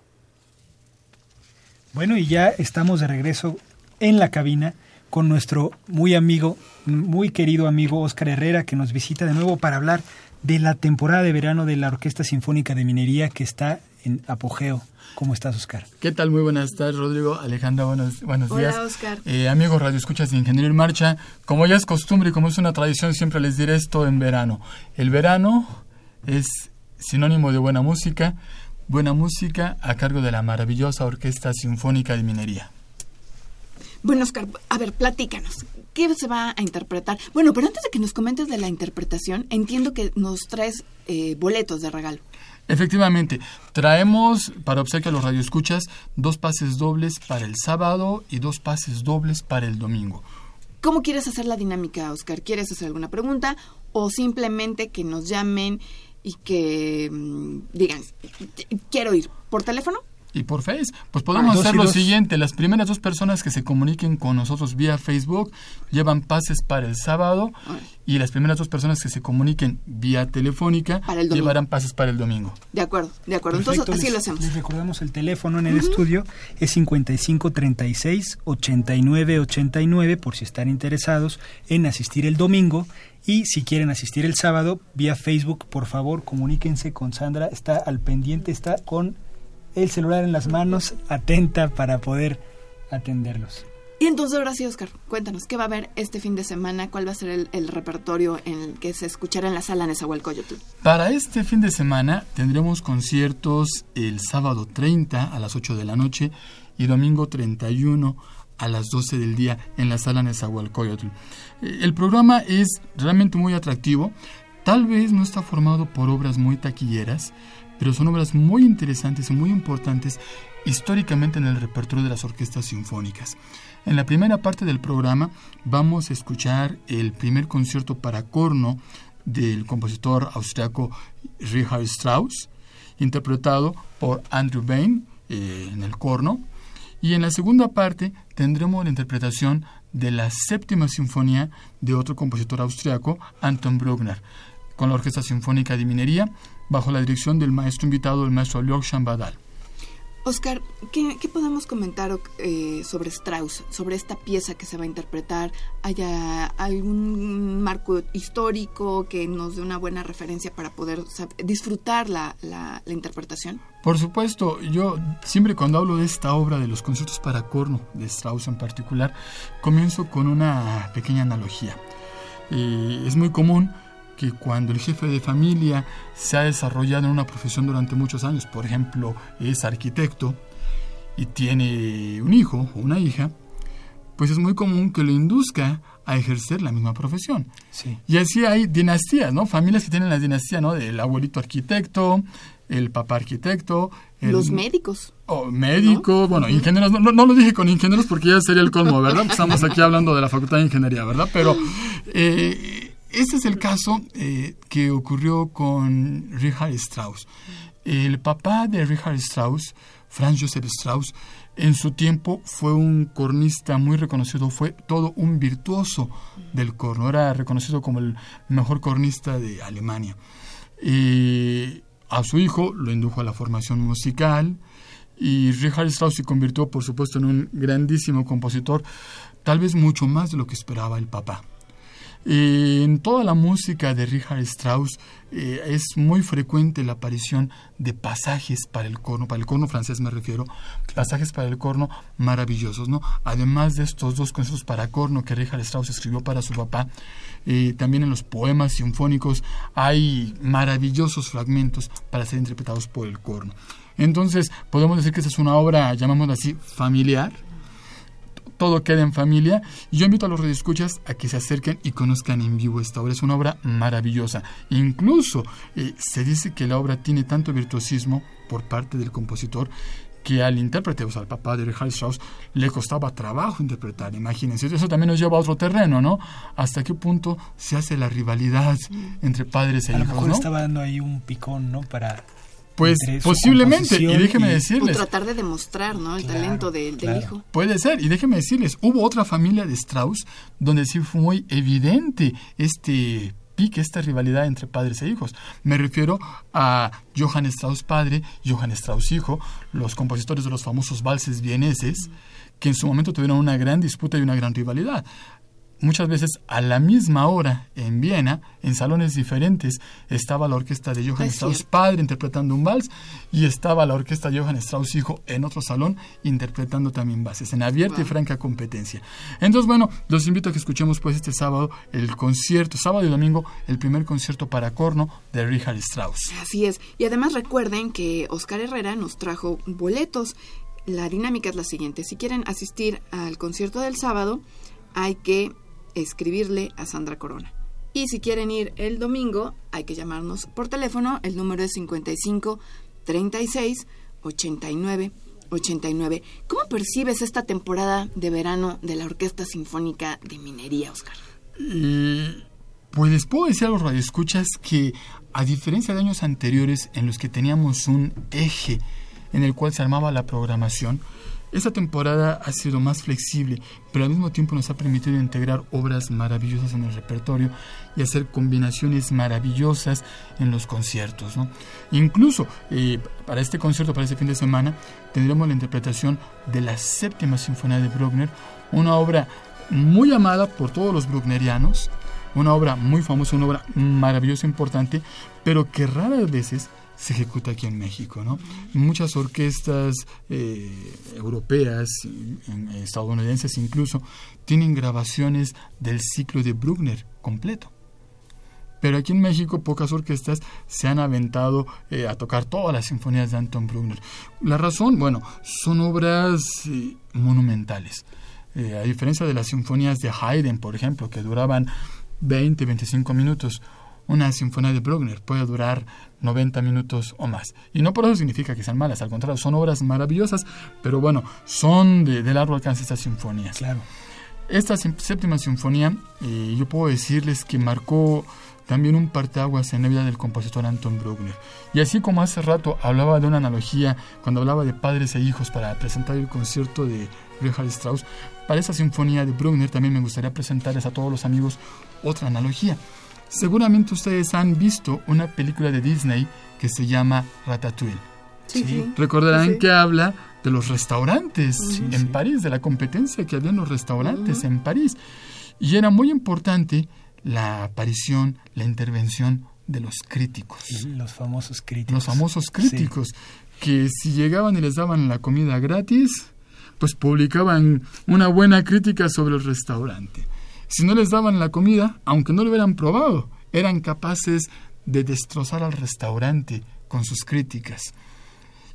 Bueno, y ya estamos de regreso en la cabina con nuestro muy amigo, muy querido amigo Oscar Herrera, que nos visita de nuevo para hablar de la temporada de verano de la Orquesta Sinfónica de Minería que está en apogeo. ¿Cómo estás, Oscar? ¿Qué tal? Muy buenas tardes, Rodrigo. Alejandra, buenos, buenos días. Hola, Oscar. Eh, amigos Radio Escuchas de Ingeniería en Marcha, como ya es costumbre y como es una tradición, siempre les diré esto en verano. El verano es sinónimo de buena música, buena música a cargo de la maravillosa Orquesta Sinfónica de Minería. Bueno, Oscar, a ver, platícanos. ¿Qué se va a interpretar? Bueno, pero antes de que nos comentes de la interpretación, entiendo que nos traes eh, boletos de regalo. Efectivamente, traemos para obsequio a los radioescuchas dos pases dobles para el sábado y dos pases dobles para el domingo. ¿Cómo quieres hacer la dinámica, Oscar? ¿Quieres hacer alguna pregunta o simplemente que nos llamen y que mm, digan, quiero ir por teléfono? Y por Face. Pues podemos Ah, hacer dos y lo dos. siguiente, las primeras dos personas que se comuniquen con nosotros vía Facebook llevan pases para el sábado y las primeras dos personas que se comuniquen vía telefónica Para el domingo. llevarán pases para el domingo. De acuerdo, de acuerdo. Perfecto, Entonces, así les- lo hacemos. Les recordamos el teléfono en el estudio, es 5536 8989 por si están interesados en asistir el domingo y si quieren asistir el sábado vía Facebook, por favor, comuníquense con Sandra, está al pendiente, está con el celular en las manos, atenta para poder atenderlos. Y entonces, ahora sí, Oscar, cuéntanos, ¿qué va a haber este fin de semana? ¿Cuál va a ser el, el repertorio en el que se escuchará en la sala Nezahualcóyotl? Para este fin de semana tendremos conciertos el sábado 30 a las 8 de la noche y domingo 31 a las 12 del día en la sala Nezahualcóyotl. Eh, El programa es realmente muy atractivo. Tal vez no está formado por obras muy taquilleras, pero son obras muy interesantes y muy importantes históricamente en el repertorio de las orquestas sinfónicas. En la primera parte del programa vamos a escuchar el primer concierto para corno del compositor austriaco Richard Strauss, interpretado por Andrew Bain eh, en el corno. Y en la segunda parte tendremos la interpretación de la séptima sinfonía de otro compositor austriaco, Anton Bruckner, con la Orquesta Sinfónica de Minería, bajo la dirección del maestro invitado, el maestro Leon Chambadal. Oscar, ¿qué, qué podemos comentar eh, sobre Strauss, sobre esta pieza que se va a interpretar? ¿Haya algún marco histórico que nos dé una buena referencia para poder disfrutar la, la- la interpretación? Por supuesto, yo siempre cuando hablo de esta obra, de los conciertos para corno, de Strauss en particular, comienzo con una pequeña analogía. Eh, es muy común que cuando el jefe de familia se ha desarrollado en una profesión durante muchos años, por ejemplo, es arquitecto y tiene un hijo o una hija, pues es muy común que lo induzca a ejercer la misma profesión. Sí. Y así hay dinastías, ¿no? Familias que tienen la dinastía, ¿no? Del abuelito arquitecto, el papá arquitecto, el Los médicos. o médico, bueno, ingenieros, no, no, no lo dije con ingenieros porque ya sería el colmo, ¿verdad? Porque Estamos aquí hablando de la Facultad de Ingeniería, ¿verdad? Pero eh, este es el caso eh, que ocurrió con Richard Strauss. El papá de Richard Strauss, Franz Joseph Strauss, en su tiempo fue un cornista muy reconocido, fue todo un virtuoso del corno, era reconocido como el mejor cornista de Alemania. Y a su hijo lo indujo a la formación musical y Richard Strauss se convirtió, por supuesto, en un grandísimo compositor, tal vez mucho más de lo que esperaba el papá. Eh, en toda la música de Richard Strauss eh, es muy frecuente la aparición de pasajes para el corno, para el corno francés me refiero, pasajes para el corno maravillosos, ¿no? Además de estos dos conciertos para corno que Richard Strauss escribió para su papá, eh, también en los poemas sinfónicos hay maravillosos fragmentos para ser interpretados por el corno. Entonces, podemos decir que esta es una obra, llamámosla así, familiar, todo queda en familia. Y yo invito a los radioescuchas a que se acerquen y conozcan en vivo esta obra. Es una obra maravillosa. Incluso eh, se dice que la obra tiene tanto virtuosismo por parte del compositor que al intérprete, o sea, al papá de Richard Strauss, le costaba trabajo interpretar. Imagínense, eso también nos lleva a otro terreno, ¿no? ¿Hasta qué punto se hace la rivalidad entre padres e A lo hijos, mejor no? estaba dando ahí un picón, ¿no? Para Pues posiblemente, y déjeme y- O decirles, tratar de demostrar, ¿no? El Claro, talento del claro. hijo. Puede ser, y déjenme decirles, hubo otra familia de Strauss donde sí fue muy evidente este pique, esta rivalidad entre padres e hijos. Me refiero a Johann Strauss padre, Johann Strauss hijo, los compositores de los famosos valses vieneses, que en su momento tuvieron una gran disputa y una gran rivalidad. Muchas veces a la misma hora en Viena, en salones diferentes, estaba la orquesta de Johann Strauss padre interpretando un vals y estaba la orquesta de Johann Strauss hijo en otro salón interpretando también valses, en abierta y franca competencia. Entonces, bueno, los invito a que escuchemos pues este sábado el concierto, sábado y domingo, el primer concierto para corno de Richard Strauss. Así es. Y además recuerden que Oscar Herrera nos trajo boletos. La dinámica es la siguiente. Si quieren asistir al concierto del sábado, hay que escribirle a Sandra Corona. Y si quieren ir el domingo, hay que llamarnos por teléfono. El número es 55 36 89 89. ¿Cómo percibes esta temporada de verano de la Orquesta Sinfónica de Minería, Oscar? pues les puedo decir a los radioescuchas que, a diferencia de años anteriores en los que teníamos un eje en el cual se armaba la programación, esta temporada ha sido más flexible, pero al mismo tiempo nos ha permitido integrar obras maravillosas en el repertorio y hacer combinaciones maravillosas en los conciertos. Incluso eh, para este concierto, para este fin de semana, tendremos la interpretación de la séptima sinfonía de Bruckner, una obra muy amada por todos los brucknerianos, una obra muy famosa, una obra maravillosa, importante, pero que raras veces se ejecuta aquí en México. ¿no? Muchas orquestas eh, europeas, estadounidenses incluso, tienen grabaciones del ciclo de Bruckner completo. Pero aquí en México pocas orquestas se han aventado eh, a tocar todas las sinfonías de Anton Bruckner. La razón, bueno, son obras eh, monumentales. a diferencia de las sinfonías de Haydn, por ejemplo, que duraban 20, 25 minutos, una sinfonía de Bruckner puede durar 90 minutos o más. Y no por eso significa que sean malas, al contrario, son obras maravillosas, pero bueno, son de, largo alcance estas sinfonías. Claro. Esta séptima sinfonía, eh, yo puedo decirles que marcó también un parteaguas en la vida del compositor Anton Bruckner. Y así como hace rato hablaba de una analogía cuando hablaba de padres e hijos para presentar el concierto de Richard Strauss, para esa sinfonía de Bruckner también me gustaría presentarles a todos los amigos otra analogía. Seguramente ustedes han visto una película de Disney que se llama Ratatouille. Sí, Recordarán que habla de los restaurantes en París, de la competencia que había en los restaurantes en París. Y era muy importante la aparición, la intervención de los críticos. Los famosos críticos. Los famosos críticos, que si llegaban y les daban la comida gratis, pues publicaban una buena crítica sobre el restaurante. Si no les daban la comida, aunque no lo hubieran probado, eran capaces de destrozar al restaurante con sus críticas.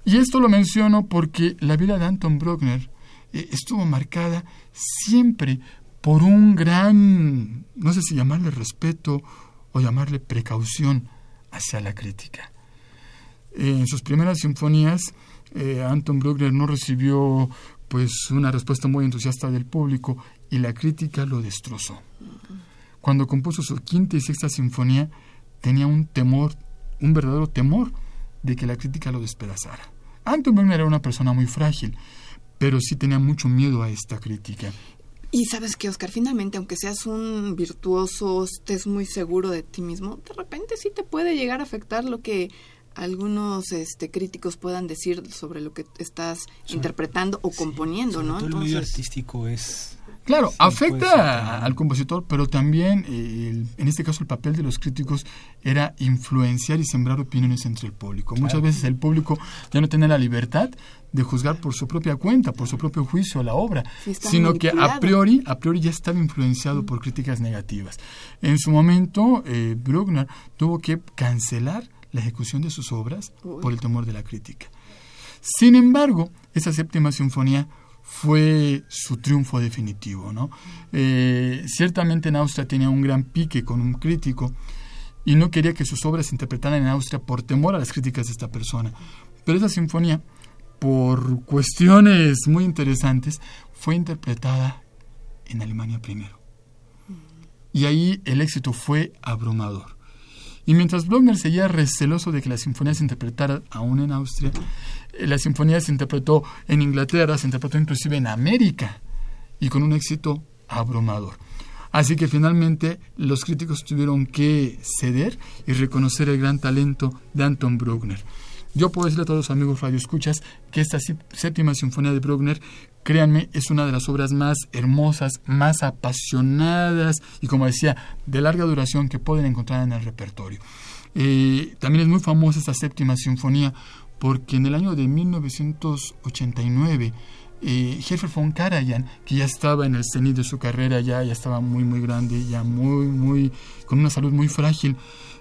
Y esto lo menciono porque la vida de Anton Bruckner eh, estuvo marcada siempre por un gran, no sé si llamarle respeto o llamarle precaución hacia la crítica. en sus primeras sinfonías, eh, Anton Bruckner no recibió pues una respuesta muy entusiasta del público y la crítica lo destrozó. Cuando compuso su quinta y sexta sinfonía, tenía un temor, un verdadero temor de que la crítica lo despedazara. Anton Bruckner era una persona muy frágil, pero sí tenía mucho miedo a esta crítica. Y sabes que, Oscar, finalmente, aunque seas un virtuoso, estés muy seguro de ti mismo, de repente sí te puede llegar a afectar lo que algunos este, críticos puedan decir sobre lo que estás interpretando o componiendo, ¿no? Todo el medio artístico es Claro, afecta al compositor, pero también, eh, en este caso, el papel de los críticos era influenciar y sembrar opiniones entre el público. Muchas veces el público ya no tiene la libertad de juzgar por su propia cuenta, por su propio juicio la obra, sino que a priori, a priori ya estaba influenciado por críticas negativas. En su momento, eh, Bruckner tuvo que cancelar la ejecución de sus obras por el temor de la crítica. Sin embargo, esa séptima sinfonía fue su triunfo definitivo. ¿no? Eh, ciertamente en Austria tenía un gran pique con un crítico y no quería que sus obras se interpretaran en Austria por temor a las críticas de esta persona. Pero esa sinfonía, por cuestiones muy interesantes, fue interpretada en Alemania primero. Y ahí el éxito fue abrumador. Y mientras Bruckner seguía receloso de que la sinfonía se interpretara aún en Austria, la sinfonía se interpretó en Inglaterra, se interpretó inclusive en América y con un éxito abrumador. Así que finalmente los críticos tuvieron que ceder y reconocer el gran talento de Anton Bruckner. Yo puedo decirle a todos los amigos radioescuchas que esta séptima sinfonía de Bruckner, créanme, es una de las obras más hermosas, más apasionadas y, como decía, de larga duración que pueden encontrar en el repertorio. Eh, también es muy famosa esta séptima sinfonía porque en el año de 1989 eh, von Karajan, que ya estaba en el cenit de su carrera, ya, ya estaba muy, muy grande, ya muy, muy, con una salud muy frágil,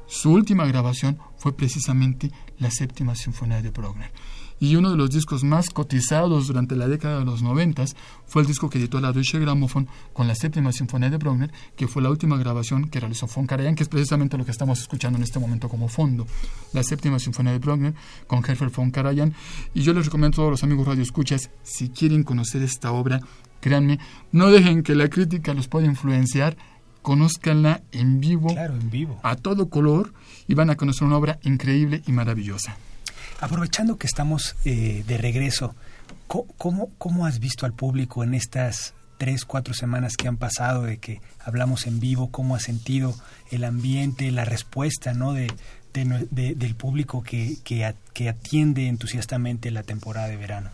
su última grabación fue precisamente la séptima sinfonía de Bruckner y uno de los discos más cotizados durante la década de los noventas fue el disco que editó la Deutsche Grammophon con la séptima sinfonía de Bruckner, que fue la última grabación que realizó von Karajan, que es precisamente lo que estamos escuchando en este momento como fondo, la séptima sinfonía de Bruckner con Herbert von Karajan. Y yo les recomiendo a todos los amigos radioescuchas, si quieren conocer esta obra, créanme, no dejen que la crítica los pueda influenciar, conózcanla en vivo, en vivo, a todo color, y van a conocer una obra increíble y maravillosa. Aprovechando que estamos eh, de regreso, ¿cómo, ¿cómo has visto al público en estas tres, cuatro semanas que han pasado de que hablamos en vivo? ¿Cómo has sentido el ambiente, la respuesta ¿no? de, del público que, que atiende entusiastamente la temporada de verano?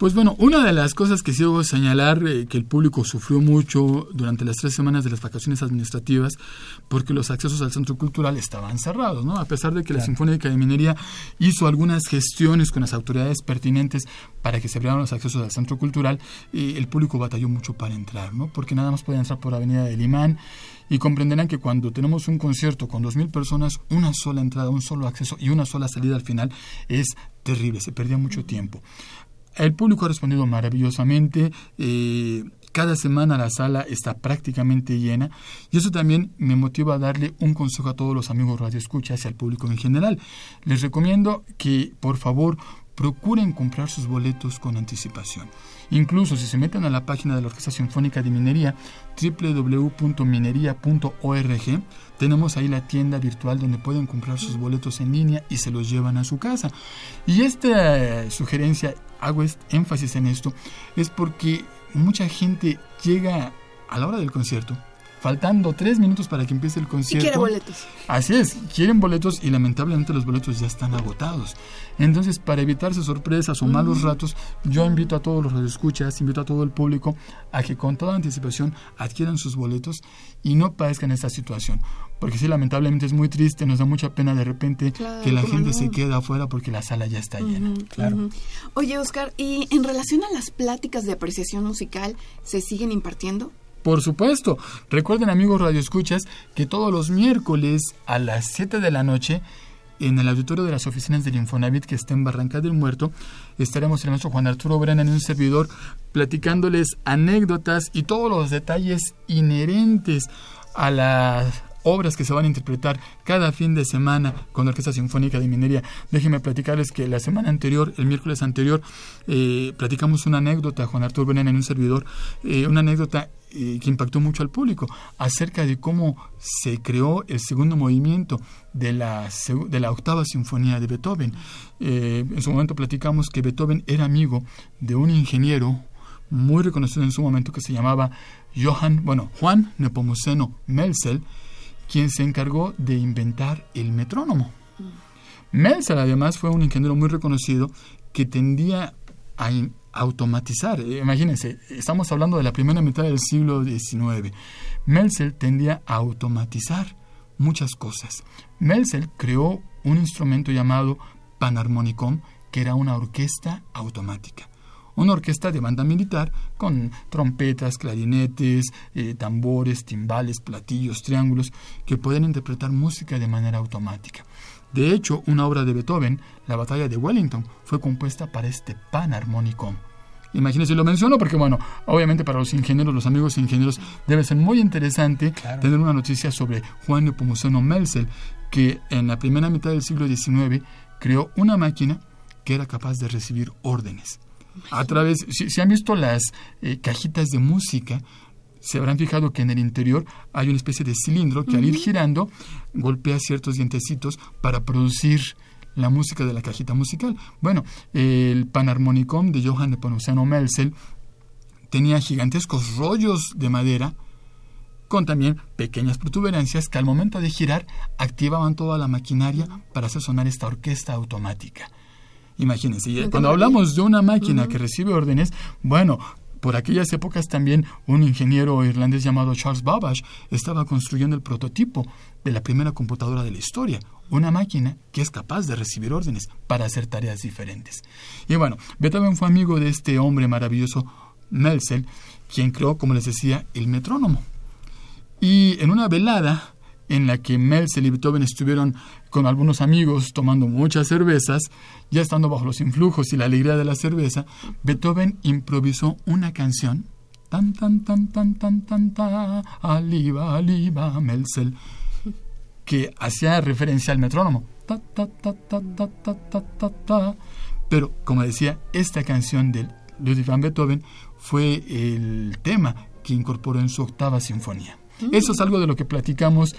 Pues bueno, una de las cosas que sí debo señalar eh, que el público sufrió mucho durante las tres semanas de las vacaciones administrativas, porque los accesos al centro cultural estaban cerrados, ¿no? A pesar de que la Sinfónica de Minería hizo algunas gestiones con las autoridades pertinentes para que se abrieran los accesos al centro cultural, eh, el público batalló mucho para entrar, ¿no? Porque nada más podía entrar por Avenida del Imán y comprenderán que cuando tenemos un concierto con dos mil personas, una sola entrada, un solo acceso y una sola salida al final es terrible, se perdía mucho tiempo. El público ha respondido maravillosamente. Eh, cada semana la sala está prácticamente llena y eso también me motiva a darle un consejo a todos los amigos radioescuchas y al público en general. Les recomiendo que por favor procuren comprar sus boletos con anticipación. Incluso si se meten a la página de la Orquesta Sinfónica de Minería, www.minería.org, tenemos ahí la tienda virtual donde pueden comprar sus boletos en línea y se los llevan a su casa. Y esta eh, sugerencia, hago énfasis en esto, es porque mucha gente llega a la hora del concierto faltando tres minutos para que empiece el concierto. Y quiere boletos. Así es, quieren boletos y lamentablemente los boletos ya están agotados. Entonces, para evitarse sorpresas o malos ratos, yo invito a todos los escuchas, invito a todo el público a que con toda anticipación adquieran sus boletos y no padezcan esta situación. Porque sí, lamentablemente es muy triste, nos da mucha pena de repente que la gente se quede afuera porque la sala ya está llena. claro. Oye, Oscar, ¿y en relación a las pláticas de apreciación musical, se siguen impartiendo? Por supuesto. Recuerden, amigos radioescuchas, que todos los miércoles a las 7 de la noche en el auditorio de las oficinas del Infonavit que está en Barranca del Muerto, estaremos el maestro Juan Arturo Brennan en un servidor platicándoles anécdotas y todos los detalles inherentes a las obras que se van a interpretar cada fin de semana con la Orquesta Sinfónica de Minería. Déjenme platicarles que la semana anterior, el miércoles anterior, eh, platicamos una anécdota, Juan Arturo Brennan en un servidor, eh, una anécdota que impactó mucho al público acerca de cómo se creó el segundo movimiento de la, de la octava sinfonía de Beethoven. Eh, en su momento platicamos que Beethoven era amigo de un ingeniero muy reconocido en su momento que se llamaba Johann, bueno, Juan Nepomuceno Melzel, quien se encargó de inventar el metrónomo. Melzel además fue un ingeniero muy reconocido que tendía a, automatizar. Eh, imagínense, estamos hablando de la primera mitad del siglo XIX. Melzel tendía a automatizar muchas cosas. Melzel creó un instrumento llamado panarmonicón, que era una orquesta automática. Una orquesta de banda militar con trompetas, clarinetes, eh, tambores, timbales, platillos, triángulos, que pueden interpretar música de manera automática. De hecho, una obra de Beethoven, La Batalla de Wellington, fue compuesta para este panarmónico. Imagínense, lo menciono porque, bueno, obviamente para los ingenieros, los amigos ingenieros, debe ser muy interesante tener una noticia sobre Juan Nepomuceno Melzel, que en la primera mitad del siglo XIX creó una máquina que era capaz de recibir órdenes. A través, si, han visto las eh, cajitas de música, se habrán fijado que en el interior hay una especie de cilindro que al ir girando golpea ciertos dientecitos para producir la música de la cajita musical. Bueno, el panarmonicón de Johann Nepomuceno Melzel tenía gigantescos rollos de madera con también pequeñas protuberancias que al momento de girar activaban toda la maquinaria para hacer sonar esta orquesta automática. Imagínense, cuando hablamos de una máquina que recibe órdenes, bueno, por aquellas épocas también un ingeniero irlandés llamado Charles Babbage estaba construyendo el prototipo de la primera computadora de la historia, una máquina que es capaz de recibir órdenes para hacer tareas diferentes. Y bueno, Beethoven fue amigo de este hombre maravilloso, Melzel, quien creó, como les decía, el metrónomo. Y en una velada en la que Melzel y Beethoven estuvieron con algunos amigos tomando muchas cervezas, ya estando bajo los influjos y la alegría de la cerveza, Beethoven improvisó una canción tan tan tan tan tan tan tan aliva aliva Melzel que hacía referencia al metrónomo. Ta, ta, ta, ta, ta, ta, ta, ta, ta. Pero, como decía, esta canción de Ludwig van Beethoven fue el tema que incorporó en su octava sinfonía. Eso es algo de lo que platicamos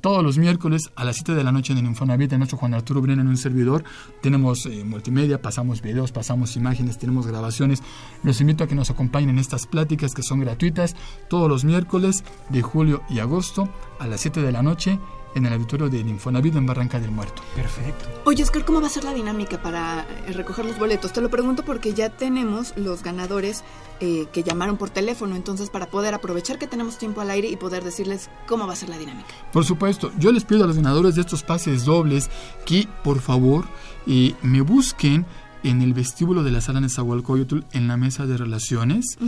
todos los miércoles a las 7 de la noche en el Infonavit de nuestro Juan Arturo Brena en un servidor. Tenemos eh, multimedia, pasamos videos, pasamos imágenes, tenemos grabaciones. Los invito a que nos acompañen en estas pláticas que son gratuitas todos los miércoles de julio y agosto a las 7 de la noche en el auditorio del Infonavit en Barranca del Muerto. Perfecto. Oye, Oscar, ¿cómo va a ser la dinámica para eh, recoger los boletos? Te lo pregunto porque ya tenemos los ganadores eh, que llamaron por teléfono, entonces para poder aprovechar que tenemos tiempo al aire y poder decirles cómo va a ser la dinámica. Por supuesto, yo les pido a los ganadores de estos pases dobles que por favor eh, me busquen en el vestíbulo de la sala Nezahualcóyotl en la mesa de relaciones.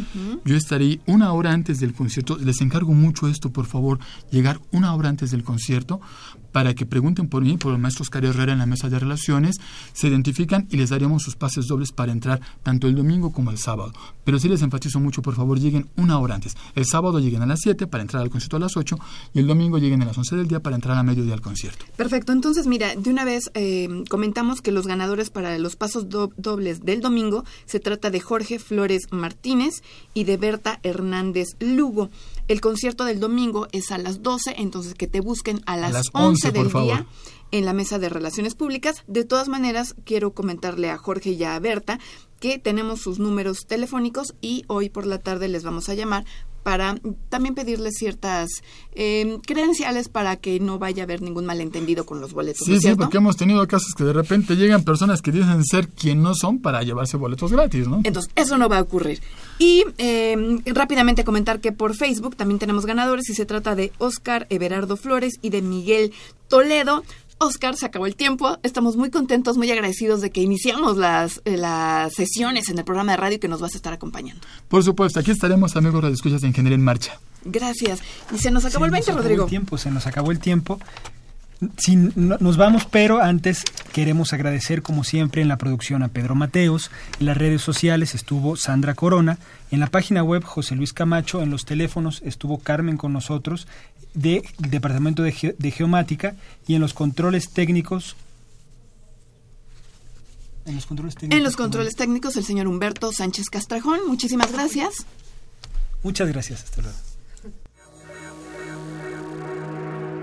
Yo estaré una hora antes del concierto. Les encargo mucho esto, por favor, llegar una hora antes del concierto para que pregunten por mí, por el maestro Oscar Herrera en la mesa de relaciones, se identifican y les daremos sus pases dobles para entrar tanto el domingo como el sábado. Pero sí les enfatizo mucho, por favor, lleguen una hora antes. El sábado lleguen a las 7 para entrar al concierto a las 8 y el domingo lleguen a las 11 del día para entrar a mediodía al concierto. Perfecto, entonces mira, de una vez eh, comentamos que los ganadores para los pasos dobles del domingo se trata de Jorge Flores Martínez y de Berta Hernández Lugo. El concierto del domingo es a las 12, entonces que te busquen a las, 11, del día en la mesa de relaciones públicas. De todas maneras, quiero comentarle a Jorge y a Berta que tenemos sus números telefónicos y hoy por la tarde les vamos a llamar para también pedirles ciertas eh, credenciales para que no vaya a haber ningún malentendido con los boletos. Sí, sí, porque hemos tenido casos que de repente llegan personas que dicen ser quien no son para llevarse boletos gratis, ¿no? Entonces, eso no va a ocurrir. Y eh, rápidamente comentar que por Facebook también tenemos ganadores y se trata de Oscar Everardo Flores y de Miguel Toledo. Oscar, se acabó el tiempo. Estamos muy contentos, muy agradecidos de que iniciamos las, eh, las sesiones en el programa de radio que nos vas a estar acompañando. Por supuesto, aquí estaremos, amigos de Escuchas de Ingeniería en Marcha. Gracias. Y se nos acabó el 20, Rodrigo. El tiempo, se nos acabó el tiempo. Sin, nos vamos, pero antes queremos agradecer como siempre en la producción a Pedro Mateos, en las redes sociales estuvo Sandra Corona, en la página web José Luis Camacho, en los teléfonos estuvo Carmen con nosotros del Departamento de, de Geomática y en los controles técnicos en los controles técnicos. En los controles técnicos, el señor Humberto Sánchez Castrajón. Muchísimas gracias. Muchas gracias. Hasta luego.